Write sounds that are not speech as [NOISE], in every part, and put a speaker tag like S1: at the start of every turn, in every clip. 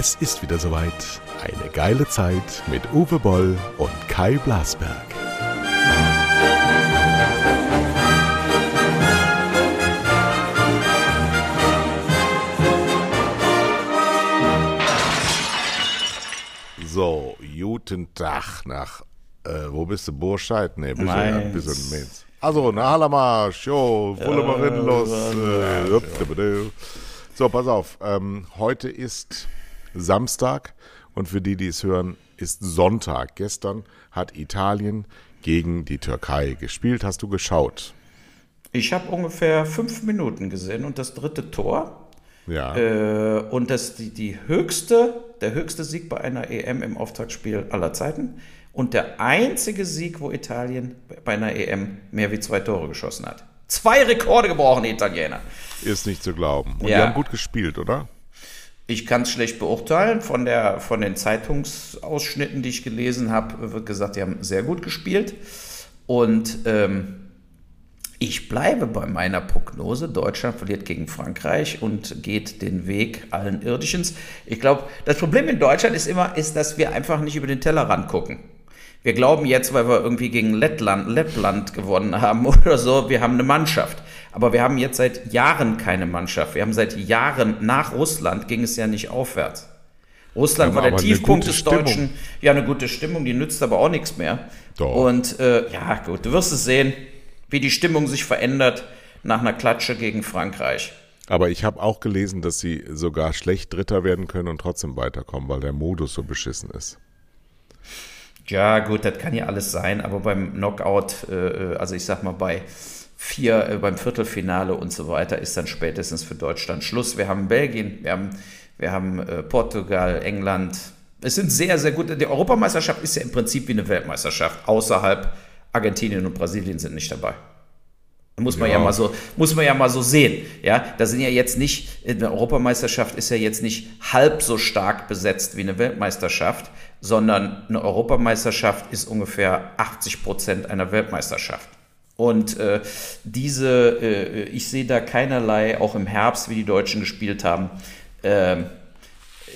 S1: Es ist wieder soweit. Eine geile Zeit mit Uwe Boll und Kai Blasberg. So, guten Tag nach, äh, wo bist du, Burscheid? Nee, bist du bist in Mainz. Also, nach Hallermarsch, jo, volle mal rein, los. Äh, hup, dibidil. so, pass auf, ähm, heute ist Samstag und für die, die es hören, ist Sonntag. Gestern hat Italien gegen die Türkei gespielt. Hast du geschaut?
S2: Ich habe ungefähr fünf Minuten gesehen und das dritte Tor.
S1: Ja.
S2: Äh, und das die, die höchste, der höchste Sieg bei einer EM im Auftaktspiel aller Zeiten. Und der einzige Sieg, wo Italien bei einer EM mehr wie zwei Tore geschossen hat. Zwei Rekorde gebrochen, die Italiener.
S1: Ist nicht zu glauben. Und
S2: Ja.
S1: die haben gut gespielt, oder?
S2: Ich kann es schlecht beurteilen. Von, der, von den Zeitungsausschnitten, die ich gelesen habe, wird gesagt, die haben sehr gut gespielt. Und ähm, ich bleibe bei meiner Prognose. Deutschland verliert gegen Frankreich und geht den Weg allen Irdischens. Ich glaube, das Problem in Deutschland ist immer, ist, dass wir einfach nicht über den Tellerrand gucken. Wir glauben jetzt, weil wir irgendwie gegen Lettland, Lettland gewonnen haben [LAUGHS] oder so, wir haben eine Mannschaft. Aber wir haben jetzt seit Jahren keine Mannschaft. Wir haben seit Jahren nach Russland ging es ja nicht aufwärts. Russland war der Tiefpunkt des Deutschen. Ja, eine gute Stimmung, die nützt aber auch nichts mehr.
S1: Doch.
S2: Und äh, ja, gut, du wirst es sehen, wie die Stimmung sich verändert nach einer Klatsche gegen Frankreich.
S1: Aber ich habe auch gelesen, dass sie sogar schlecht Dritter werden können und trotzdem weiterkommen, weil der Modus so beschissen ist.
S2: Ja, gut, das kann ja alles sein, aber beim Knockout, äh, also ich sag mal bei vier, äh, beim Viertelfinale und so weiter, ist dann spätestens für Deutschland Schluss. Wir haben Belgien, wir haben, wir haben äh, Portugal, England. Es sind sehr, sehr gute. Die Europameisterschaft ist ja im Prinzip wie eine Weltmeisterschaft. Außerhalb Argentinien und Brasilien sind nicht dabei. Muss man ja.
S1: Ja.
S2: mal so, muss man ja mal so sehen. Ja, da sind ja jetzt nicht, eine Europameisterschaft ist ja jetzt nicht halb so stark besetzt wie eine Weltmeisterschaft, sondern eine Europameisterschaft ist ungefähr 80 Prozent einer Weltmeisterschaft. Und äh, diese, äh, ich sehe da keinerlei, auch im Herbst, wie die Deutschen gespielt haben. ähm,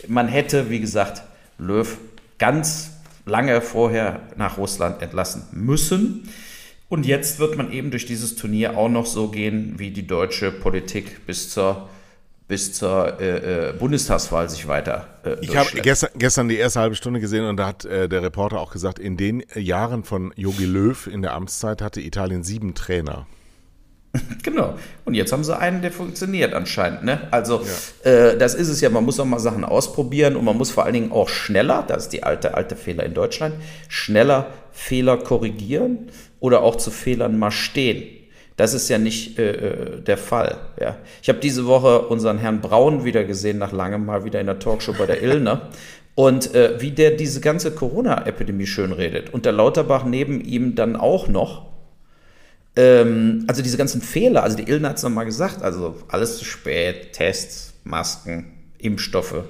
S2: man hätte, wie gesagt, Löw ganz lange vorher nach Russland entlassen müssen. Und jetzt wird man eben durch dieses Turnier auch noch so gehen, wie die deutsche Politik bis zur, bis zur äh, äh, Bundestagswahl sich weiter äh,
S1: Ich habe gestern, gestern die erste halbe Stunde gesehen und da hat äh, der Reporter auch gesagt, in den Jahren von Jogi Löw in der Amtszeit hatte Italien sieben Trainer. [LAUGHS]
S2: Genau. Und jetzt haben sie einen, der funktioniert anscheinend. Ne? Also äh, das ist es ja, man muss auch mal Sachen ausprobieren und man muss vor allen Dingen auch schneller, das ist die alte, alte Fehler in Deutschland, schneller Fehler korrigieren oder auch zu Fehlern mal stehen. Das ist ja nicht äh, äh, der Fall. Ja. Ich habe diese Woche unseren Herrn Braun wieder gesehen, nach langem mal wieder in der Talkshow bei der [LAUGHS] Illner. Und äh, wie der diese ganze Corona-Epidemie schön redet. Und der Lauterbach neben ihm dann auch noch. Ähm, also diese ganzen Fehler, also die Ilna hat es nochmal gesagt, also alles zu spät, Tests, Masken, Impfstoffe.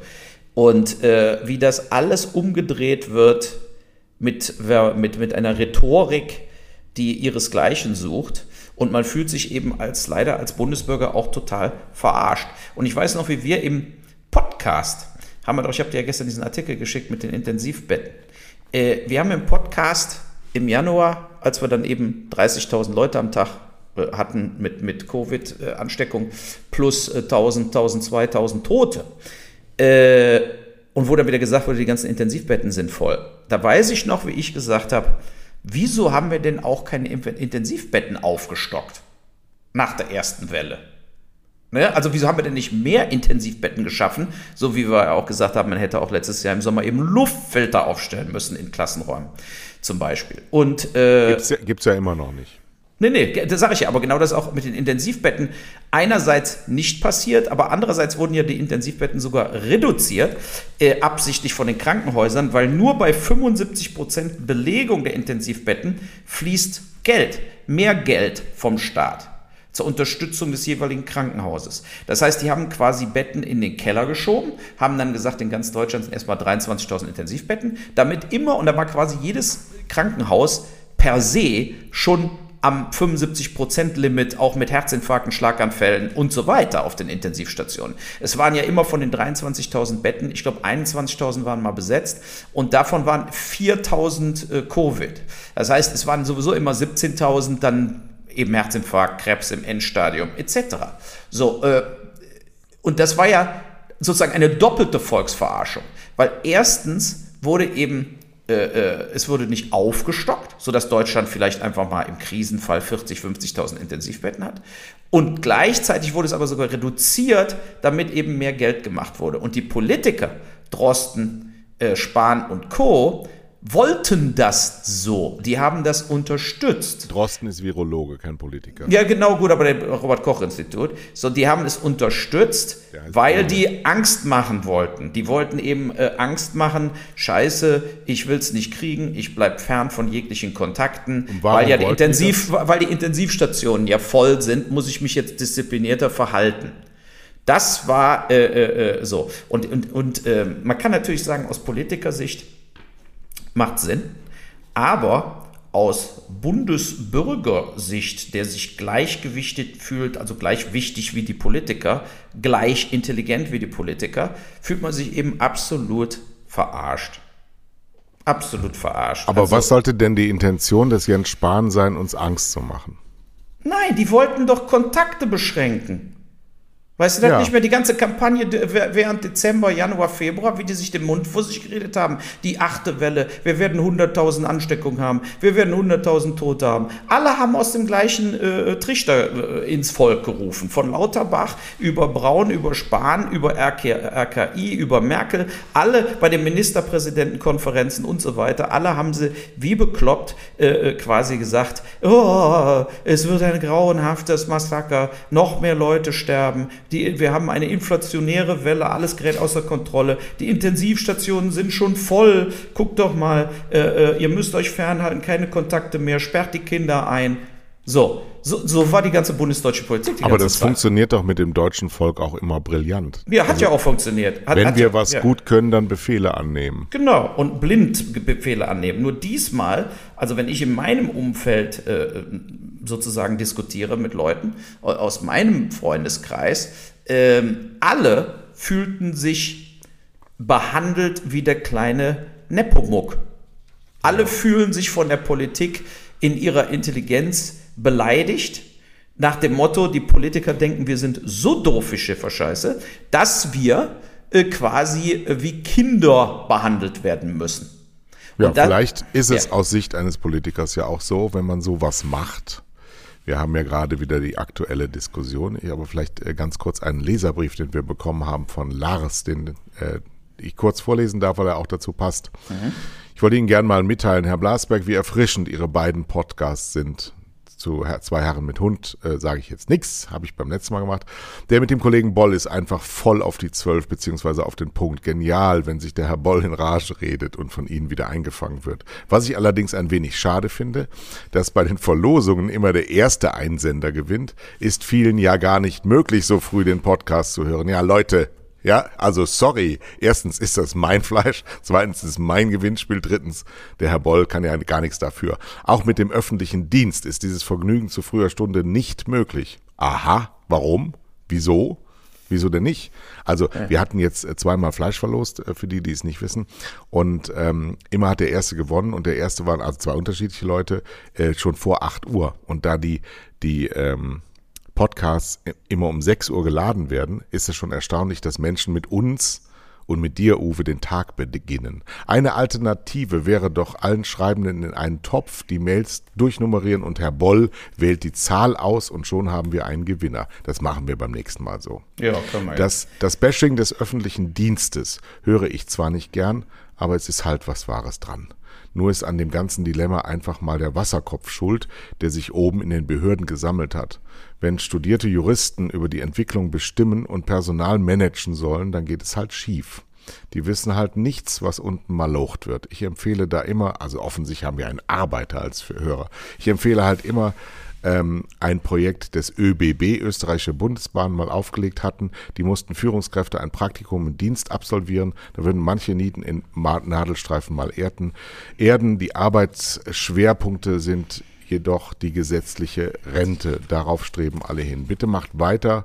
S2: Und äh, wie das alles umgedreht wird mit, mit, mit einer Rhetorik, die ihresgleichen sucht. Und man fühlt sich eben als leider als Bundesbürger auch total verarscht. Und ich weiß noch, wie wir im Podcast haben wir doch, ich habe dir ja gestern diesen Artikel geschickt mit den Intensivbetten. Äh, wir haben im Podcast im Januar, als wir dann eben 30.000 Leute am Tag äh, hatten mit, mit Covid-Ansteckung plus äh, 1.000, 1.000, 2.000 Tote, äh, und wo dann wieder gesagt wurde, die ganzen Intensivbetten sind voll. Da weiß ich noch, wie ich gesagt habe, wieso haben wir denn auch keine Intensivbetten aufgestockt nach der ersten Welle? Ne? Also wieso haben wir denn nicht mehr Intensivbetten geschaffen, so wie wir auch gesagt haben, man hätte auch letztes Jahr im Sommer eben Luftfilter aufstellen müssen in Klassenräumen zum Beispiel. Und äh,
S1: Gibt's ja, gibt's ja immer noch nicht.
S2: Nee, nee, das sage ich ja, aber genau das auch mit den Intensivbetten einerseits nicht passiert, aber andererseits wurden ja die Intensivbetten sogar reduziert, äh, absichtlich von den Krankenhäusern, weil nur bei 75 Prozent Belegung der Intensivbetten fließt Geld, mehr Geld vom Staat zur Unterstützung des jeweiligen Krankenhauses. Das heißt, die haben quasi Betten in den Keller geschoben, haben dann gesagt, in ganz Deutschland sind erstmal 23.000 Intensivbetten, damit immer, und da war quasi jedes Krankenhaus per se schon am 75%-Limit, auch mit Herzinfarkten, Schlaganfällen und so weiter auf den Intensivstationen. Es waren ja immer von den 23.000 Betten, ich glaube 21.000 waren mal besetzt und davon waren 4.000 äh, Covid. Das heißt, es waren sowieso immer 17.000, dann eben Herzinfarkt, Krebs im Endstadium etc. So, äh, und das war ja sozusagen eine doppelte Volksverarschung, weil erstens wurde eben es wurde nicht aufgestockt, sodass Deutschland vielleicht einfach mal im Krisenfall 40, 50.000 Intensivbetten hat. Und gleichzeitig wurde es aber sogar reduziert, damit eben mehr Geld gemacht wurde. Und die Politiker, Drosten, äh, Spahn und Co., wollten das so. Die haben das unterstützt.
S1: Drosten ist Virologe, kein Politiker.
S2: Ja, genau, gut, aber der Robert-Koch-Institut. So, die haben es unterstützt, weil die Angst machen wollten. Die wollten eben äh, Angst machen, scheiße, ich will es nicht kriegen, ich bleibe fern von jeglichen Kontakten. Weil ja die, Intensiv, weil die Intensivstationen ja voll sind, muss ich mich jetzt disziplinierter verhalten. Das war äh, äh, äh so. Und, und, und äh, man kann natürlich sagen, aus Politikersicht, Macht Sinn. Aber aus Bundesbürgersicht, der sich gleichgewichtet fühlt, also gleich wichtig wie die Politiker, gleich intelligent wie die Politiker, fühlt man sich eben absolut verarscht. Absolut verarscht.
S1: Aber also, was sollte denn die Intention des Jens Spahn sein, uns Angst zu machen?
S2: Nein, die wollten doch Kontakte beschränken. Weißt du das ja. nicht mehr? Die ganze Kampagne während Dezember, Januar, Februar, wie die sich den Mund vor sich geredet haben. Die achte Welle. Wir werden 100.000 Ansteckungen haben. Wir werden 100.000 Tote haben. Alle haben aus dem gleichen äh, Trichter äh, ins Volk gerufen. Von Lauterbach über Braun, über Spahn, über RK, RKI, über Merkel. Alle bei den Ministerpräsidentenkonferenzen und so weiter. Alle haben sie wie bekloppt äh, äh quasi gesagt, oh, es wird ein grauenhaftes Massaker. Noch mehr Leute sterben die, wir haben eine inflationäre Welle, alles gerät außer Kontrolle. Die Intensivstationen sind schon voll. Guckt doch mal, äh, äh, ihr müsst euch fernhalten, keine Kontakte mehr, sperrt die Kinder ein. So, so, so war die ganze bundesdeutsche Politik.
S1: Aber das Zeit. funktioniert doch mit dem deutschen Volk auch immer brillant.
S2: Ja, hat also, ja auch funktioniert. Hat,
S1: wenn
S2: hat
S1: wir
S2: ja,
S1: was ja. gut können, dann Befehle annehmen.
S2: Genau, und blind Befehle annehmen. Nur diesmal, also wenn ich in meinem Umfeld äh, sozusagen diskutiere mit Leuten aus meinem Freundeskreis, äh, alle fühlten sich behandelt wie der kleine Nepomuk. Alle fühlen sich von der Politik in ihrer Intelligenz beleidigt, nach dem Motto, die Politiker denken, wir sind so doof wie Schifferscheiße, dass wir äh, quasi äh, wie Kinder behandelt werden müssen.
S1: Ja, dann, vielleicht ist es ja. aus Sicht eines Politikers ja auch so, wenn man sowas macht. Wir haben ja gerade wieder die aktuelle Diskussion. Ich aber vielleicht äh, ganz kurz einen Leserbrief, den wir bekommen haben von Lars, den äh, ich kurz vorlesen darf, weil er auch dazu passt. Mhm. Ich wollte Ihnen gerne mal mitteilen, Herr Blasberg, wie erfrischend Ihre beiden Podcasts sind zu zwei Herren mit Hund äh, sage ich jetzt nichts, habe ich beim letzten Mal gemacht. Der mit dem Kollegen Boll ist einfach voll auf die Zwölf beziehungsweise auf den Punkt. Genial, wenn sich der Herr Boll in Rage redet und von Ihnen wieder eingefangen wird. Was ich allerdings ein wenig schade finde, dass bei den Verlosungen immer der erste Einsender gewinnt, ist vielen ja gar nicht möglich, so früh den Podcast zu hören. Ja, Leute, ja, also sorry. Erstens ist das mein [LAUGHS] Fleisch, zweitens ist es mein Gewinnspiel, drittens, der Herr Boll kann ja gar nichts dafür. Auch mit dem öffentlichen Dienst ist dieses Vergnügen zu früher Stunde nicht möglich. Aha, warum? Wieso? Wieso denn nicht? Also wir hatten jetzt äh, zweimal Fleisch verlost, äh, für die, die es nicht wissen. Und ähm, immer hat der Erste gewonnen und der Erste waren also zwei unterschiedliche Leute äh, schon vor acht Uhr. Und da die, die ähm, Podcasts immer um 6 Uhr geladen werden, ist es schon erstaunlich, dass Menschen mit uns und mit dir, Uwe, den Tag beginnen. Eine Alternative wäre doch allen Schreibenden in einen Topf die Mails durchnummerieren und Herr Boll wählt die Zahl aus und schon haben wir einen Gewinner. Das machen wir beim nächsten Mal so. Ja, können wir. Das, das Bashing des öffentlichen Dienstes höre ich zwar nicht gern, aber es ist halt was Wahres dran. Nur ist an dem ganzen Dilemma einfach mal der Wasserkopf schuld, der sich oben in den Behörden gesammelt hat. Wenn studierte Juristen über die Entwicklung bestimmen und Personal managen sollen, dann geht es halt schief. Die wissen halt nichts, was unten malocht wird. Ich empfehle da immer, also offensichtlich haben wir einen Arbeiter als Hörer. Ich empfehle halt immer, ähm, ein Projekt des ÖBB, Österreichische Bundesbahn, mal aufgelegt hatten. Die mussten Führungskräfte ein Praktikum im Dienst absolvieren. Da würden manche Nieten in Nadelstreifen mal erden. Erden, die Arbeitsschwerpunkte sind jedoch die gesetzliche Rente. Darauf streben alle hin. Bitte macht weiter.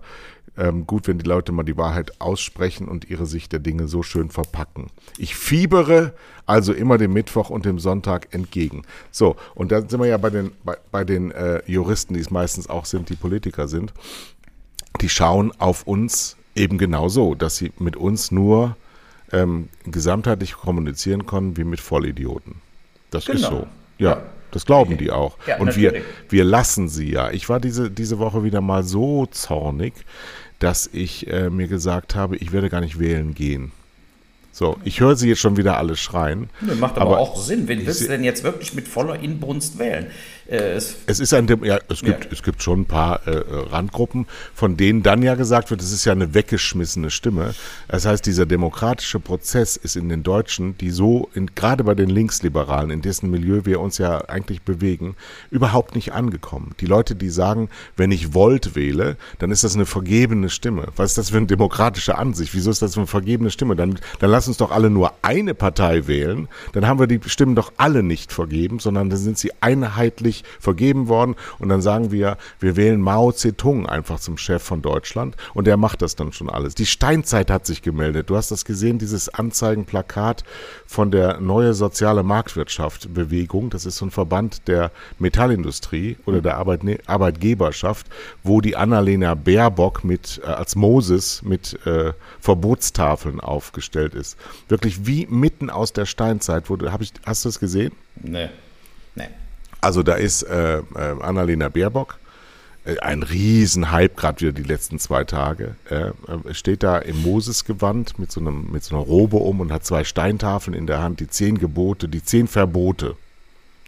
S1: Ähm, gut, wenn die Leute mal die Wahrheit aussprechen und ihre Sicht der Dinge so schön verpacken. Ich fiebere also immer dem Mittwoch und dem Sonntag entgegen. So, und dann sind wir ja bei den, bei, bei den äh, Juristen, die es meistens auch sind, die Politiker sind. Die schauen auf uns eben genau so, dass sie mit uns nur ähm, gesamtheitlich kommunizieren können wie mit Vollidioten. Das genau. ist so. Ja. Das glauben die auch. Ja, und wir, wir lassen sie ja. Ich war diese, diese Woche wieder mal so zornig, dass ich äh, mir gesagt habe, ich werde gar nicht wählen gehen. So, ich höre sie jetzt schon wieder alle schreien.
S2: Nee, macht aber, aber auch Sinn. Wen willst du denn jetzt wirklich mit voller Inbrunst wählen?
S1: Äh, es, es, ist ein, ja, es gibt, ja. es gibt schon ein paar äh, Randgruppen, von denen dann ja gesagt wird, es ist ja eine weggeschmissene Stimme. Das heißt, dieser demokratische Prozess ist in den Deutschen, die so, in, gerade bei den Linksliberalen, in dessen Milieu wir uns ja eigentlich bewegen, überhaupt nicht angekommen. Die Leute, die sagen, wenn ich Volt wähle, dann ist das eine vergebene Stimme. Was ist das für eine demokratische Ansicht? Wieso ist das für eine vergebene Stimme? Dann, dann lass uns doch alle nur eine Partei wählen, dann haben wir die Stimmen doch alle nicht vergeben, sondern dann sind sie einheitlich vergeben worden und dann sagen wir, wir wählen Mao Zedong einfach zum Chef von Deutschland und der macht das dann schon alles. Die Steinzeit hat sich gemeldet. Du hast das gesehen, dieses Anzeigenplakat von der Neue Soziale Marktwirtschaft Bewegung. Das ist so ein Verband der Metallindustrie oder der Arbeitne Arbeitgeberschaft, wo die Annalena Baerbock mit äh, als Moses mit äh, Verbotstafeln aufgestellt ist. Wirklich wie mitten aus der Steinzeit. Wo, hab ich, hast du es gesehen?
S2: Nee. Nee.
S1: Also da ist äh, äh, Annalena Baerbock, äh, ein Riesenhype, gerade wieder die letzten zwei Tage. Äh, steht da im Mosesgewand mit so, einem, mit so einer Robe um und hat zwei Steintafeln in der Hand, die zehn Gebote, die zehn Verbote.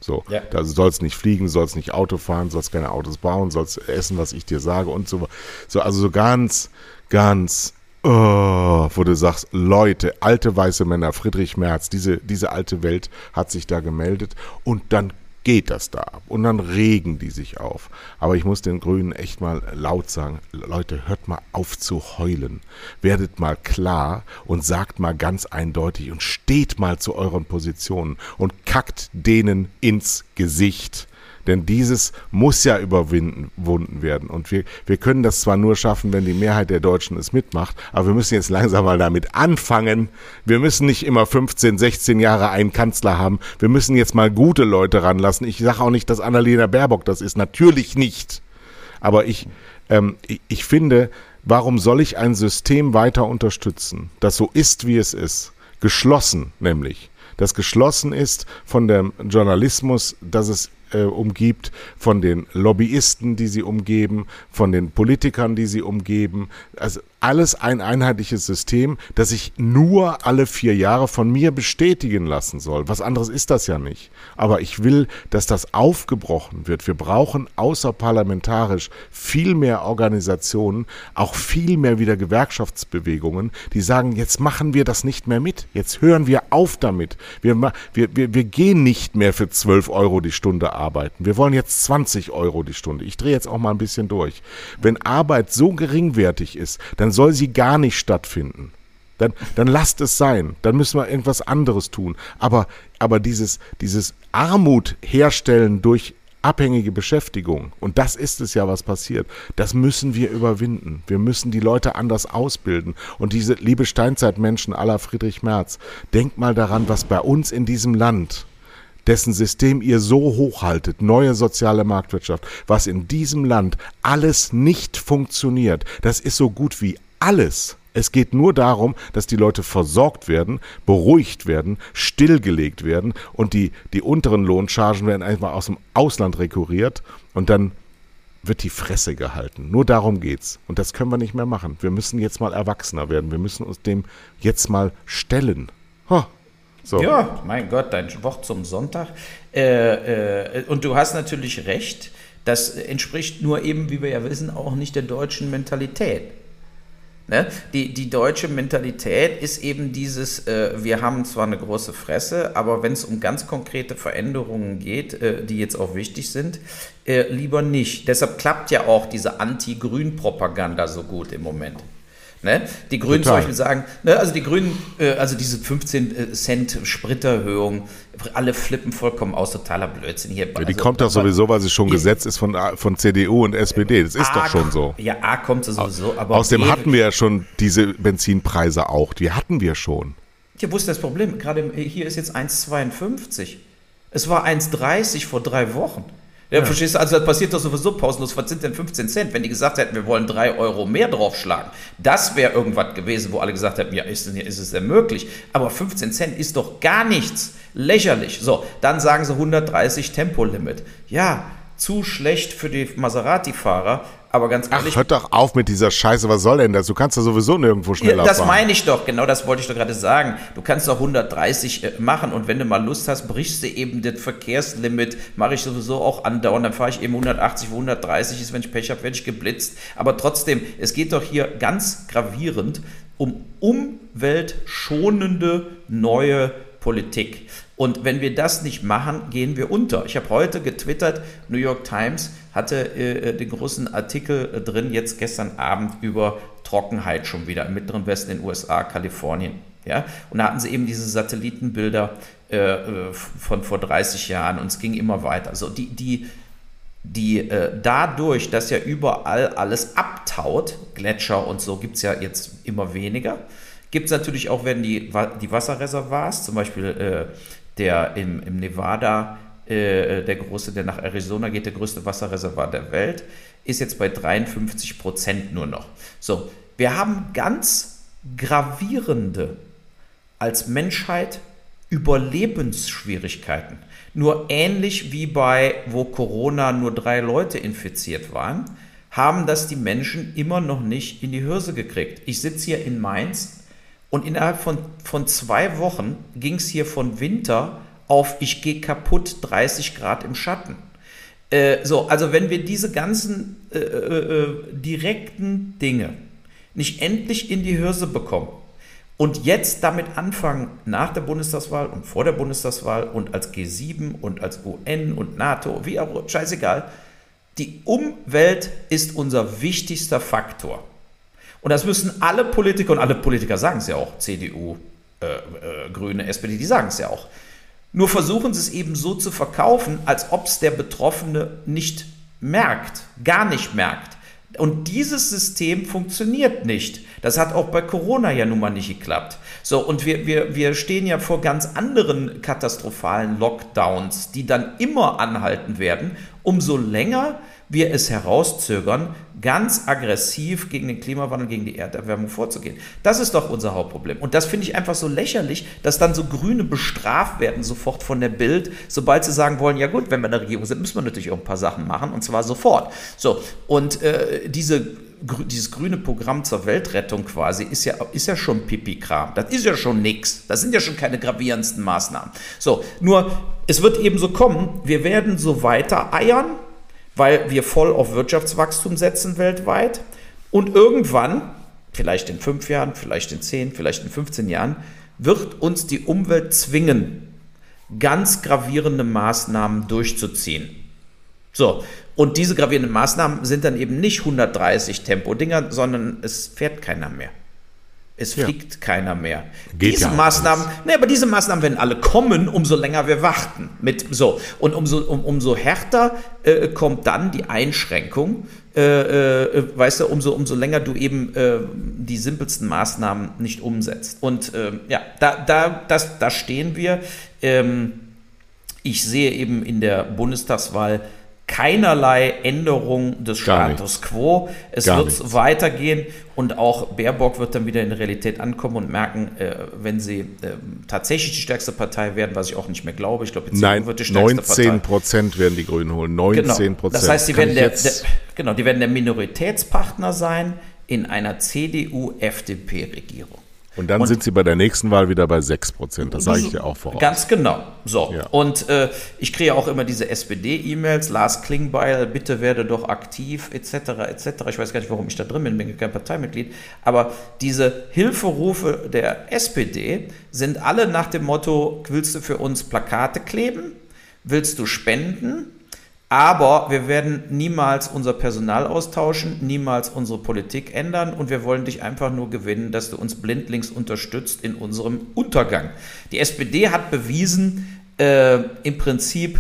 S1: So, ja. also sollst nicht fliegen, sollst nicht Auto fahren, sollst keine Autos bauen, sollst essen, was ich dir sage und so. So, also so ganz, ganz Oh, wo du sagst, Leute, alte weiße Männer, Friedrich Merz, diese, diese alte Welt hat sich da gemeldet und dann geht das da ab und dann regen die sich auf. Aber ich muss den Grünen echt mal laut sagen, Leute, hört mal auf zu heulen. Werdet mal klar und sagt mal ganz eindeutig und steht mal zu euren Positionen und kackt denen ins Gesicht. Denn dieses muss ja überwunden werden. Und wir, wir können das zwar nur schaffen, wenn die Mehrheit der Deutschen es mitmacht, aber wir müssen jetzt langsam mal damit anfangen. Wir müssen nicht immer 15, 16 Jahre einen Kanzler haben. Wir müssen jetzt mal gute Leute ranlassen. Ich sage auch nicht, dass Annalena Baerbock das ist. Natürlich nicht. Aber ich, ähm, ich, ich finde, warum soll ich ein System weiter unterstützen, das so ist, wie es ist? Geschlossen nämlich. Das geschlossen ist von dem Journalismus, dass es äh, umgibt, von den Lobbyisten, die sie umgeben, von den Politikern, die sie umgeben. Also alles ein einheitliches System, das sich nur alle vier Jahre von mir bestätigen lassen soll. Was anderes ist das ja nicht. Aber ich will, dass das aufgebrochen wird. Wir brauchen außerparlamentarisch viel mehr Organisationen, auch viel mehr wieder Gewerkschaftsbewegungen, die sagen, jetzt machen wir das nicht mehr mit. Jetzt hören wir auf damit. Wir, wir, wir, wir gehen nicht mehr für 12 Euro die Stunde arbeiten. Wir wollen jetzt 20 Euro die Stunde. Ich drehe jetzt auch mal ein bisschen durch. Wenn Arbeit so geringwertig ist, dann dann soll sie gar nicht stattfinden. Dann, dann lasst es sein. Dann müssen wir irgendwas anderes tun. Aber, aber dieses, dieses Armut herstellen durch abhängige Beschäftigung, und das ist es ja, was passiert, das müssen wir überwinden. Wir müssen die Leute anders ausbilden. Und diese liebe Steinzeitmenschen aller Friedrich Merz, denkt mal daran, was bei uns in diesem Land dessen System ihr so hochhaltet, neue soziale Marktwirtschaft, was in diesem Land alles nicht funktioniert, das ist so gut wie alles. Es geht nur darum, dass die Leute versorgt werden, beruhigt werden, stillgelegt werden und die, die unteren Lohnchargen werden einfach aus dem Ausland rekurriert und dann wird die Fresse gehalten. Nur darum geht's. Und das können wir nicht mehr machen. Wir müssen jetzt mal erwachsener werden. Wir müssen uns dem jetzt mal stellen. Huh.
S2: So. Ja, mein Gott, dein Wort zum Sonntag. Äh, äh, und du hast natürlich recht, das entspricht nur eben, wie wir ja wissen, auch nicht der deutschen Mentalität. Ne? Die, die deutsche Mentalität ist eben dieses, äh, wir haben zwar eine große Fresse, aber wenn es um ganz konkrete Veränderungen geht, äh, die jetzt auch wichtig sind, äh, lieber nicht. Deshalb klappt ja auch diese Anti-Grün-Propaganda so gut im Moment. Ne? Die Grünen Total. zum Beispiel sagen, ne, also die Grünen, äh, also diese 15 äh, Cent Spriterhöhung, alle flippen vollkommen aus, totaler Blödsinn hier.
S1: Ja, die also, kommt doch sowieso, weil sie schon Gesetz ist von, von CDU und SPD. Das ist A, doch schon so.
S2: Ja, A kommt sie sowieso.
S1: Aber Außerdem hatten wir ja schon diese Benzinpreise auch. Die hatten wir schon.
S2: Ja, wo ist das Problem? Gerade hier ist jetzt 1,52. Es war 1,30 vor drei Wochen. Ja, ja. verstehst du? Also das passiert doch sowieso pausenlos. Was sind denn 15 Cent? Wenn die gesagt hätten, wir wollen 3 Euro mehr draufschlagen, das wäre irgendwas gewesen, wo alle gesagt hätten, ja, ist, ist es denn möglich? Aber 15 Cent ist doch gar nichts. Lächerlich. So, dann sagen sie 130 Tempolimit. Ja, zu schlecht für die Maserati-Fahrer. Aber ganz
S1: ehrlich. Ach, hört doch auf mit dieser Scheiße, was soll denn das? Du kannst da sowieso nirgendwo schneller
S2: ja, das fahren. Das meine ich doch, genau das wollte ich doch gerade sagen. Du kannst doch 130 äh, machen und wenn du mal Lust hast, brichst du eben das Verkehrslimit, mache ich sowieso auch andauernd, dann fahre ich eben 180, wo 130 ist, wenn ich Pech habe, werde ich geblitzt. Aber trotzdem, es geht doch hier ganz gravierend um umweltschonende neue Politik. Und wenn wir das nicht machen, gehen wir unter. Ich habe heute getwittert, New York Times hatte äh, den großen Artikel äh, drin, jetzt gestern Abend über Trockenheit schon wieder im mittleren Westen in den USA, Kalifornien. Ja? Und da hatten sie eben diese Satellitenbilder äh, äh von vor 30 Jahren und es ging immer weiter. Also die, die, die äh, dadurch, dass ja überall alles abtaut, Gletscher und so gibt es ja jetzt immer weniger, gibt es natürlich auch, wenn die, die Wasserreservoirs, zum Beispiel äh, der im, im Nevada, äh, der große, der nach Arizona geht, der größte Wasserreservoir der Welt, ist jetzt bei 53 Prozent nur noch. So, wir haben ganz gravierende als Menschheit Überlebensschwierigkeiten. Nur ähnlich wie bei, wo Corona nur drei Leute infiziert waren, haben das die Menschen immer noch nicht in die Hirse gekriegt. Ich sitze hier in Mainz und innerhalb von, von zwei Wochen ging es hier von Winter auf ich gehe kaputt 30 Grad im Schatten. Äh, so, also wenn wir diese ganzen äh, äh, äh, direkten Dinge nicht endlich in die Hirse bekommen und jetzt damit anfangen, nach der Bundestagswahl und vor der Bundestagswahl und als G7 und als UN und NATO, wie auch, scheißegal, die Umwelt ist unser wichtigster Faktor. Und das müssen alle Politiker, und alle Politiker sagen es ja auch, CDU, äh, Grüne, SPD, die sagen es ja auch. Nur versuchen sie es eben so zu verkaufen, als ob es der Betroffene nicht merkt, gar nicht merkt. Und dieses System funktioniert nicht. Das hat auch bei Corona ja nun mal nicht geklappt. So, und wir, wir, wir stehen ja vor ganz anderen katastrophalen Lockdowns, die dann immer anhalten werden, umso länger wir es herauszögern, ganz aggressiv gegen den Klimawandel, gegen die Erderwärmung vorzugehen. Das ist doch unser Hauptproblem. Und das finde ich einfach so lächerlich, dass dann so Grüne bestraft werden sofort von der Bild, sobald sie sagen wollen, ja gut, wenn wir in der Regierung sind, müssen wir natürlich auch ein paar Sachen machen und zwar sofort. So, und äh, diese dieses grüne Programm zur Weltrettung quasi ist ja, ist ja schon Pipi-Kram. Das ist ja schon nichts. Das sind ja schon keine gravierendsten Maßnahmen. So, nur es wird eben so kommen, wir werden so weiter eiern, weil wir voll auf Wirtschaftswachstum setzen weltweit. Und irgendwann, vielleicht in fünf Jahren, vielleicht in zehn, vielleicht in 15 Jahren, wird uns die Umwelt zwingen, ganz gravierende Maßnahmen durchzuziehen. So, und diese gravierenden Maßnahmen sind dann eben nicht 130 Tempo-Dinger, sondern es fährt keiner mehr. Es fliegt ja. keiner mehr. Geht diese ja Maßnahmen, ne, aber diese Maßnahmen werden alle kommen, umso länger wir warten. Mit, so. Und umso, um, umso härter äh, kommt dann die Einschränkung, äh, äh, weißt du, umso, umso länger du eben äh, die simpelsten Maßnahmen nicht umsetzt. Und äh, ja, da, da, das, da stehen wir. Ähm, ich sehe eben in der Bundestagswahl keinerlei Änderung des Status quo. Es Gar wird nichts. weitergehen und auch Baerbock wird dann wieder in der Realität ankommen und merken, äh, wenn sie äh, tatsächlich die stärkste Partei werden, was ich auch nicht mehr glaube. Ich glaube,
S1: die Nein, wird die stärkste 19 Prozent werden die Grünen holen. 19
S2: Prozent. Genau. Das heißt, sie werden der, der, genau, die werden der Minoritätspartner sein in einer CDU-FDP-Regierung.
S1: Und dann und sind sie bei der nächsten Wahl wieder bei 6 Prozent. Das sage ich dir auch voraus.
S2: Ganz genau. So. Ja. Und äh, ich kriege auch immer diese SPD-E-Mails. Lars Klingbeil, bitte werde doch aktiv, etc., etc. Ich weiß gar nicht, warum ich da drin bin, bin kein Parteimitglied. Aber diese Hilferufe der SPD sind alle nach dem Motto: Willst du für uns Plakate kleben? Willst du spenden? Aber wir werden niemals unser Personal austauschen, niemals unsere Politik ändern und wir wollen dich einfach nur gewinnen, dass du uns blindlings unterstützt in unserem Untergang. Die SPD hat bewiesen, äh, im Prinzip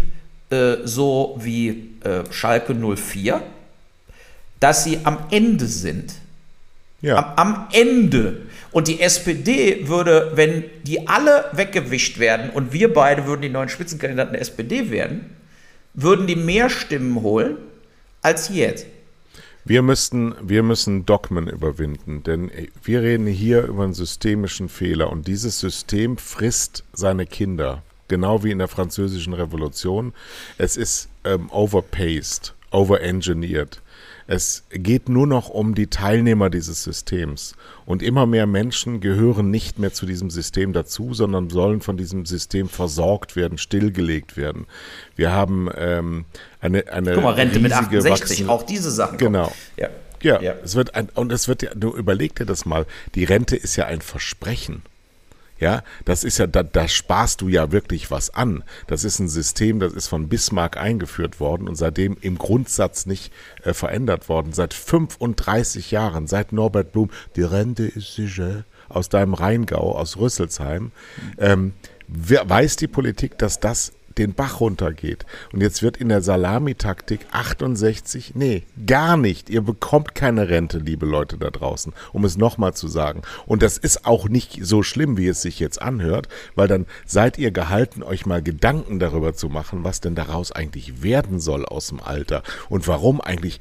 S2: äh, so wie äh, Schalke 04, dass sie am Ende sind. Ja. Am, am Ende. Und die SPD würde, wenn die alle weggewischt werden und wir beide würden die neuen Spitzenkandidaten der SPD werden, würden die mehr Stimmen holen als jetzt.
S1: Wir müssten, wir müssen Dogmen überwinden, denn wir reden hier über einen systemischen Fehler und dieses System frisst seine Kinder, genau wie in der französischen Revolution. Es ist ähm, overpaced, overengineert. Es geht nur noch um die Teilnehmer dieses Systems. Und immer mehr Menschen gehören nicht mehr zu diesem System dazu, sondern sollen von diesem System versorgt werden, stillgelegt werden. Wir haben ähm, eine, eine.
S2: Guck mal, Rente mit 68, wachsende, auch diese Sachen.
S1: Genau. Ja. Ja, ja, es wird ein, und es wird ja, du überleg dir das mal, die Rente ist ja ein Versprechen. Ja, das ist ja, da, da sparst du ja wirklich was an. Das ist ein System, das ist von Bismarck eingeführt worden und seitdem im Grundsatz nicht äh, verändert worden. Seit 35 Jahren, seit Norbert Blum, die Rente ist sicher, aus deinem Rheingau, aus Rüsselsheim, ähm, weiß die Politik, dass das den Bach runtergeht. Und jetzt wird in der Salamitaktik 68, nee, gar nicht. Ihr bekommt keine Rente, liebe Leute da draußen, um es nochmal zu sagen. Und das ist auch nicht so schlimm, wie es sich jetzt anhört, weil dann seid ihr gehalten, euch mal Gedanken darüber zu machen, was denn daraus eigentlich werden soll aus dem Alter und warum eigentlich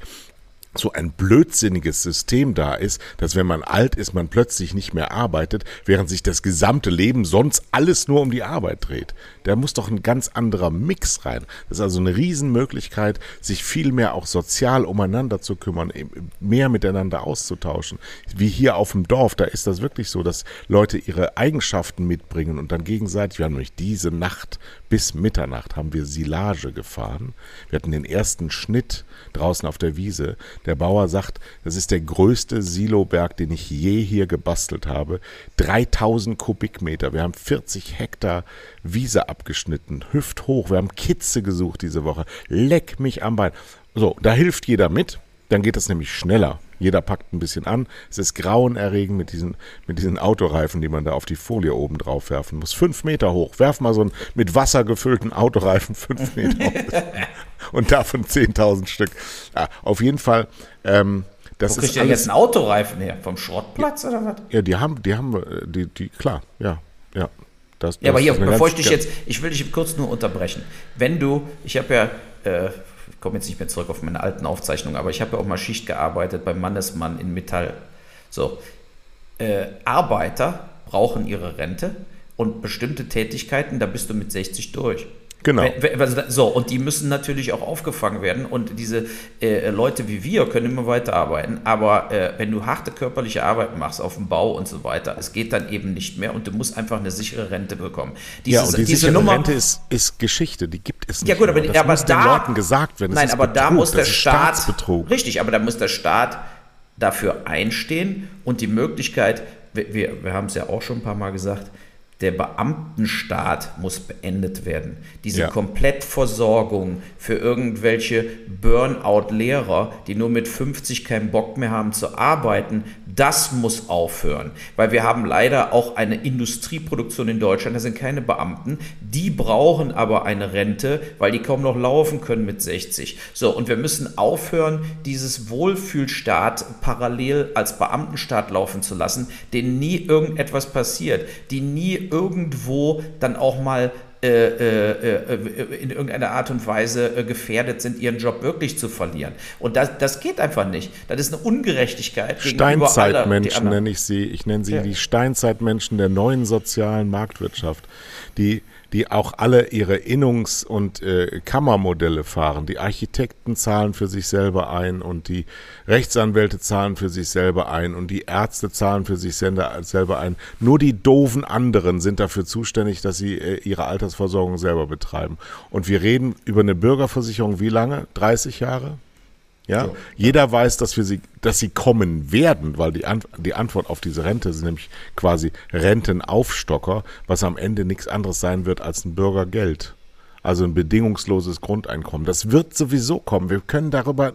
S1: so ein blödsinniges System da ist, dass wenn man alt ist, man plötzlich nicht mehr arbeitet, während sich das gesamte Leben sonst alles nur um die Arbeit dreht. Da muss doch ein ganz anderer Mix rein. Das ist also eine Riesenmöglichkeit, sich viel mehr auch sozial umeinander zu kümmern, mehr miteinander auszutauschen. Wie hier auf dem Dorf, da ist das wirklich so, dass Leute ihre Eigenschaften mitbringen und dann gegenseitig, wir haben nämlich diese Nacht bis Mitternacht haben wir Silage gefahren. Wir hatten den ersten Schnitt draußen auf der Wiese. Der Bauer sagt, das ist der größte Siloberg, den ich je hier gebastelt habe. 3000 Kubikmeter. Wir haben 40 Hektar Wiese abgeschnitten, hüfthoch. Wir haben Kitze gesucht diese Woche. Leck mich am Bein. So, da hilft jeder mit. Dann geht es nämlich schneller. Jeder packt ein bisschen an. Es ist grauenerregend mit diesen, mit diesen Autoreifen, die man da auf die Folie oben drauf werfen muss. Fünf Meter hoch. Werf mal so einen mit Wasser gefüllten Autoreifen fünf [LAUGHS] Meter hoch. Und davon 10.000 Stück. Ja, auf jeden Fall. Ähm, das
S2: Wo kriegt ihr jetzt einen Autoreifen her? Vom Schrottplatz oder was?
S1: Ja, die haben, die haben, äh, die, die, klar, ja, ja.
S2: Das, ja, aber hier, bevor ich dich jetzt, ich will dich kurz nur unterbrechen. Wenn du, ich habe ja äh, ich komme jetzt nicht mehr zurück auf meine alten Aufzeichnungen, aber ich habe ja auch mal Schicht gearbeitet beim Mannesmann in Metall. So, äh, Arbeiter brauchen ihre Rente und bestimmte Tätigkeiten, da bist du mit 60 durch.
S1: Genau.
S2: So, und die müssen natürlich auch aufgefangen werden. Und diese äh, Leute wie wir können immer weiterarbeiten. Aber äh, wenn du harte körperliche Arbeit machst auf dem Bau und so weiter, es geht dann eben nicht mehr und du musst einfach eine sichere Rente bekommen.
S1: Dieses, ja, und die diese sichere Nummer, Rente ist, ist Geschichte, die gibt es nicht.
S2: Ja, gut, aber,
S1: das
S2: aber
S1: muss da, den Leuten gesagt werden.
S2: Nein, aber Betrug, da muss der Staat. Richtig, aber da muss der Staat dafür einstehen und die Möglichkeit, wir, wir, wir haben es ja auch schon ein paar Mal gesagt, der Beamtenstaat muss beendet werden. Diese ja. Komplettversorgung für irgendwelche Burnout-Lehrer, die nur mit 50 keinen Bock mehr haben zu arbeiten, das muss aufhören. Weil wir haben leider auch eine Industrieproduktion in Deutschland, das sind keine Beamten, die brauchen aber eine Rente, weil die kaum noch laufen können mit 60. So, und wir müssen aufhören, dieses Wohlfühlstaat parallel als Beamtenstaat laufen zu lassen, den nie irgendetwas passiert, die nie irgendwo dann auch mal in irgendeiner Art und Weise gefährdet sind, ihren Job wirklich zu verlieren. Und das, das geht einfach nicht. Das ist eine Ungerechtigkeit.
S1: Steinzeitmenschen nenne ich sie. Ich nenne sie ja. die Steinzeitmenschen der neuen sozialen Marktwirtschaft, die die auch alle ihre Innungs- und äh, Kammermodelle fahren. Die Architekten zahlen für sich selber ein und die Rechtsanwälte zahlen für sich selber ein und die Ärzte zahlen für sich selber ein. Nur die doofen anderen sind dafür zuständig, dass sie äh, ihre Altersversorgung selber betreiben. Und wir reden über eine Bürgerversicherung wie lange? 30 Jahre? Ja? So, Jeder weiß, dass wir sie, dass sie kommen werden, weil die, Ant die Antwort auf diese Rente sind nämlich quasi Rentenaufstocker, was am Ende nichts anderes sein wird als ein Bürgergeld. also ein bedingungsloses Grundeinkommen. Das wird sowieso kommen. Wir können darüber,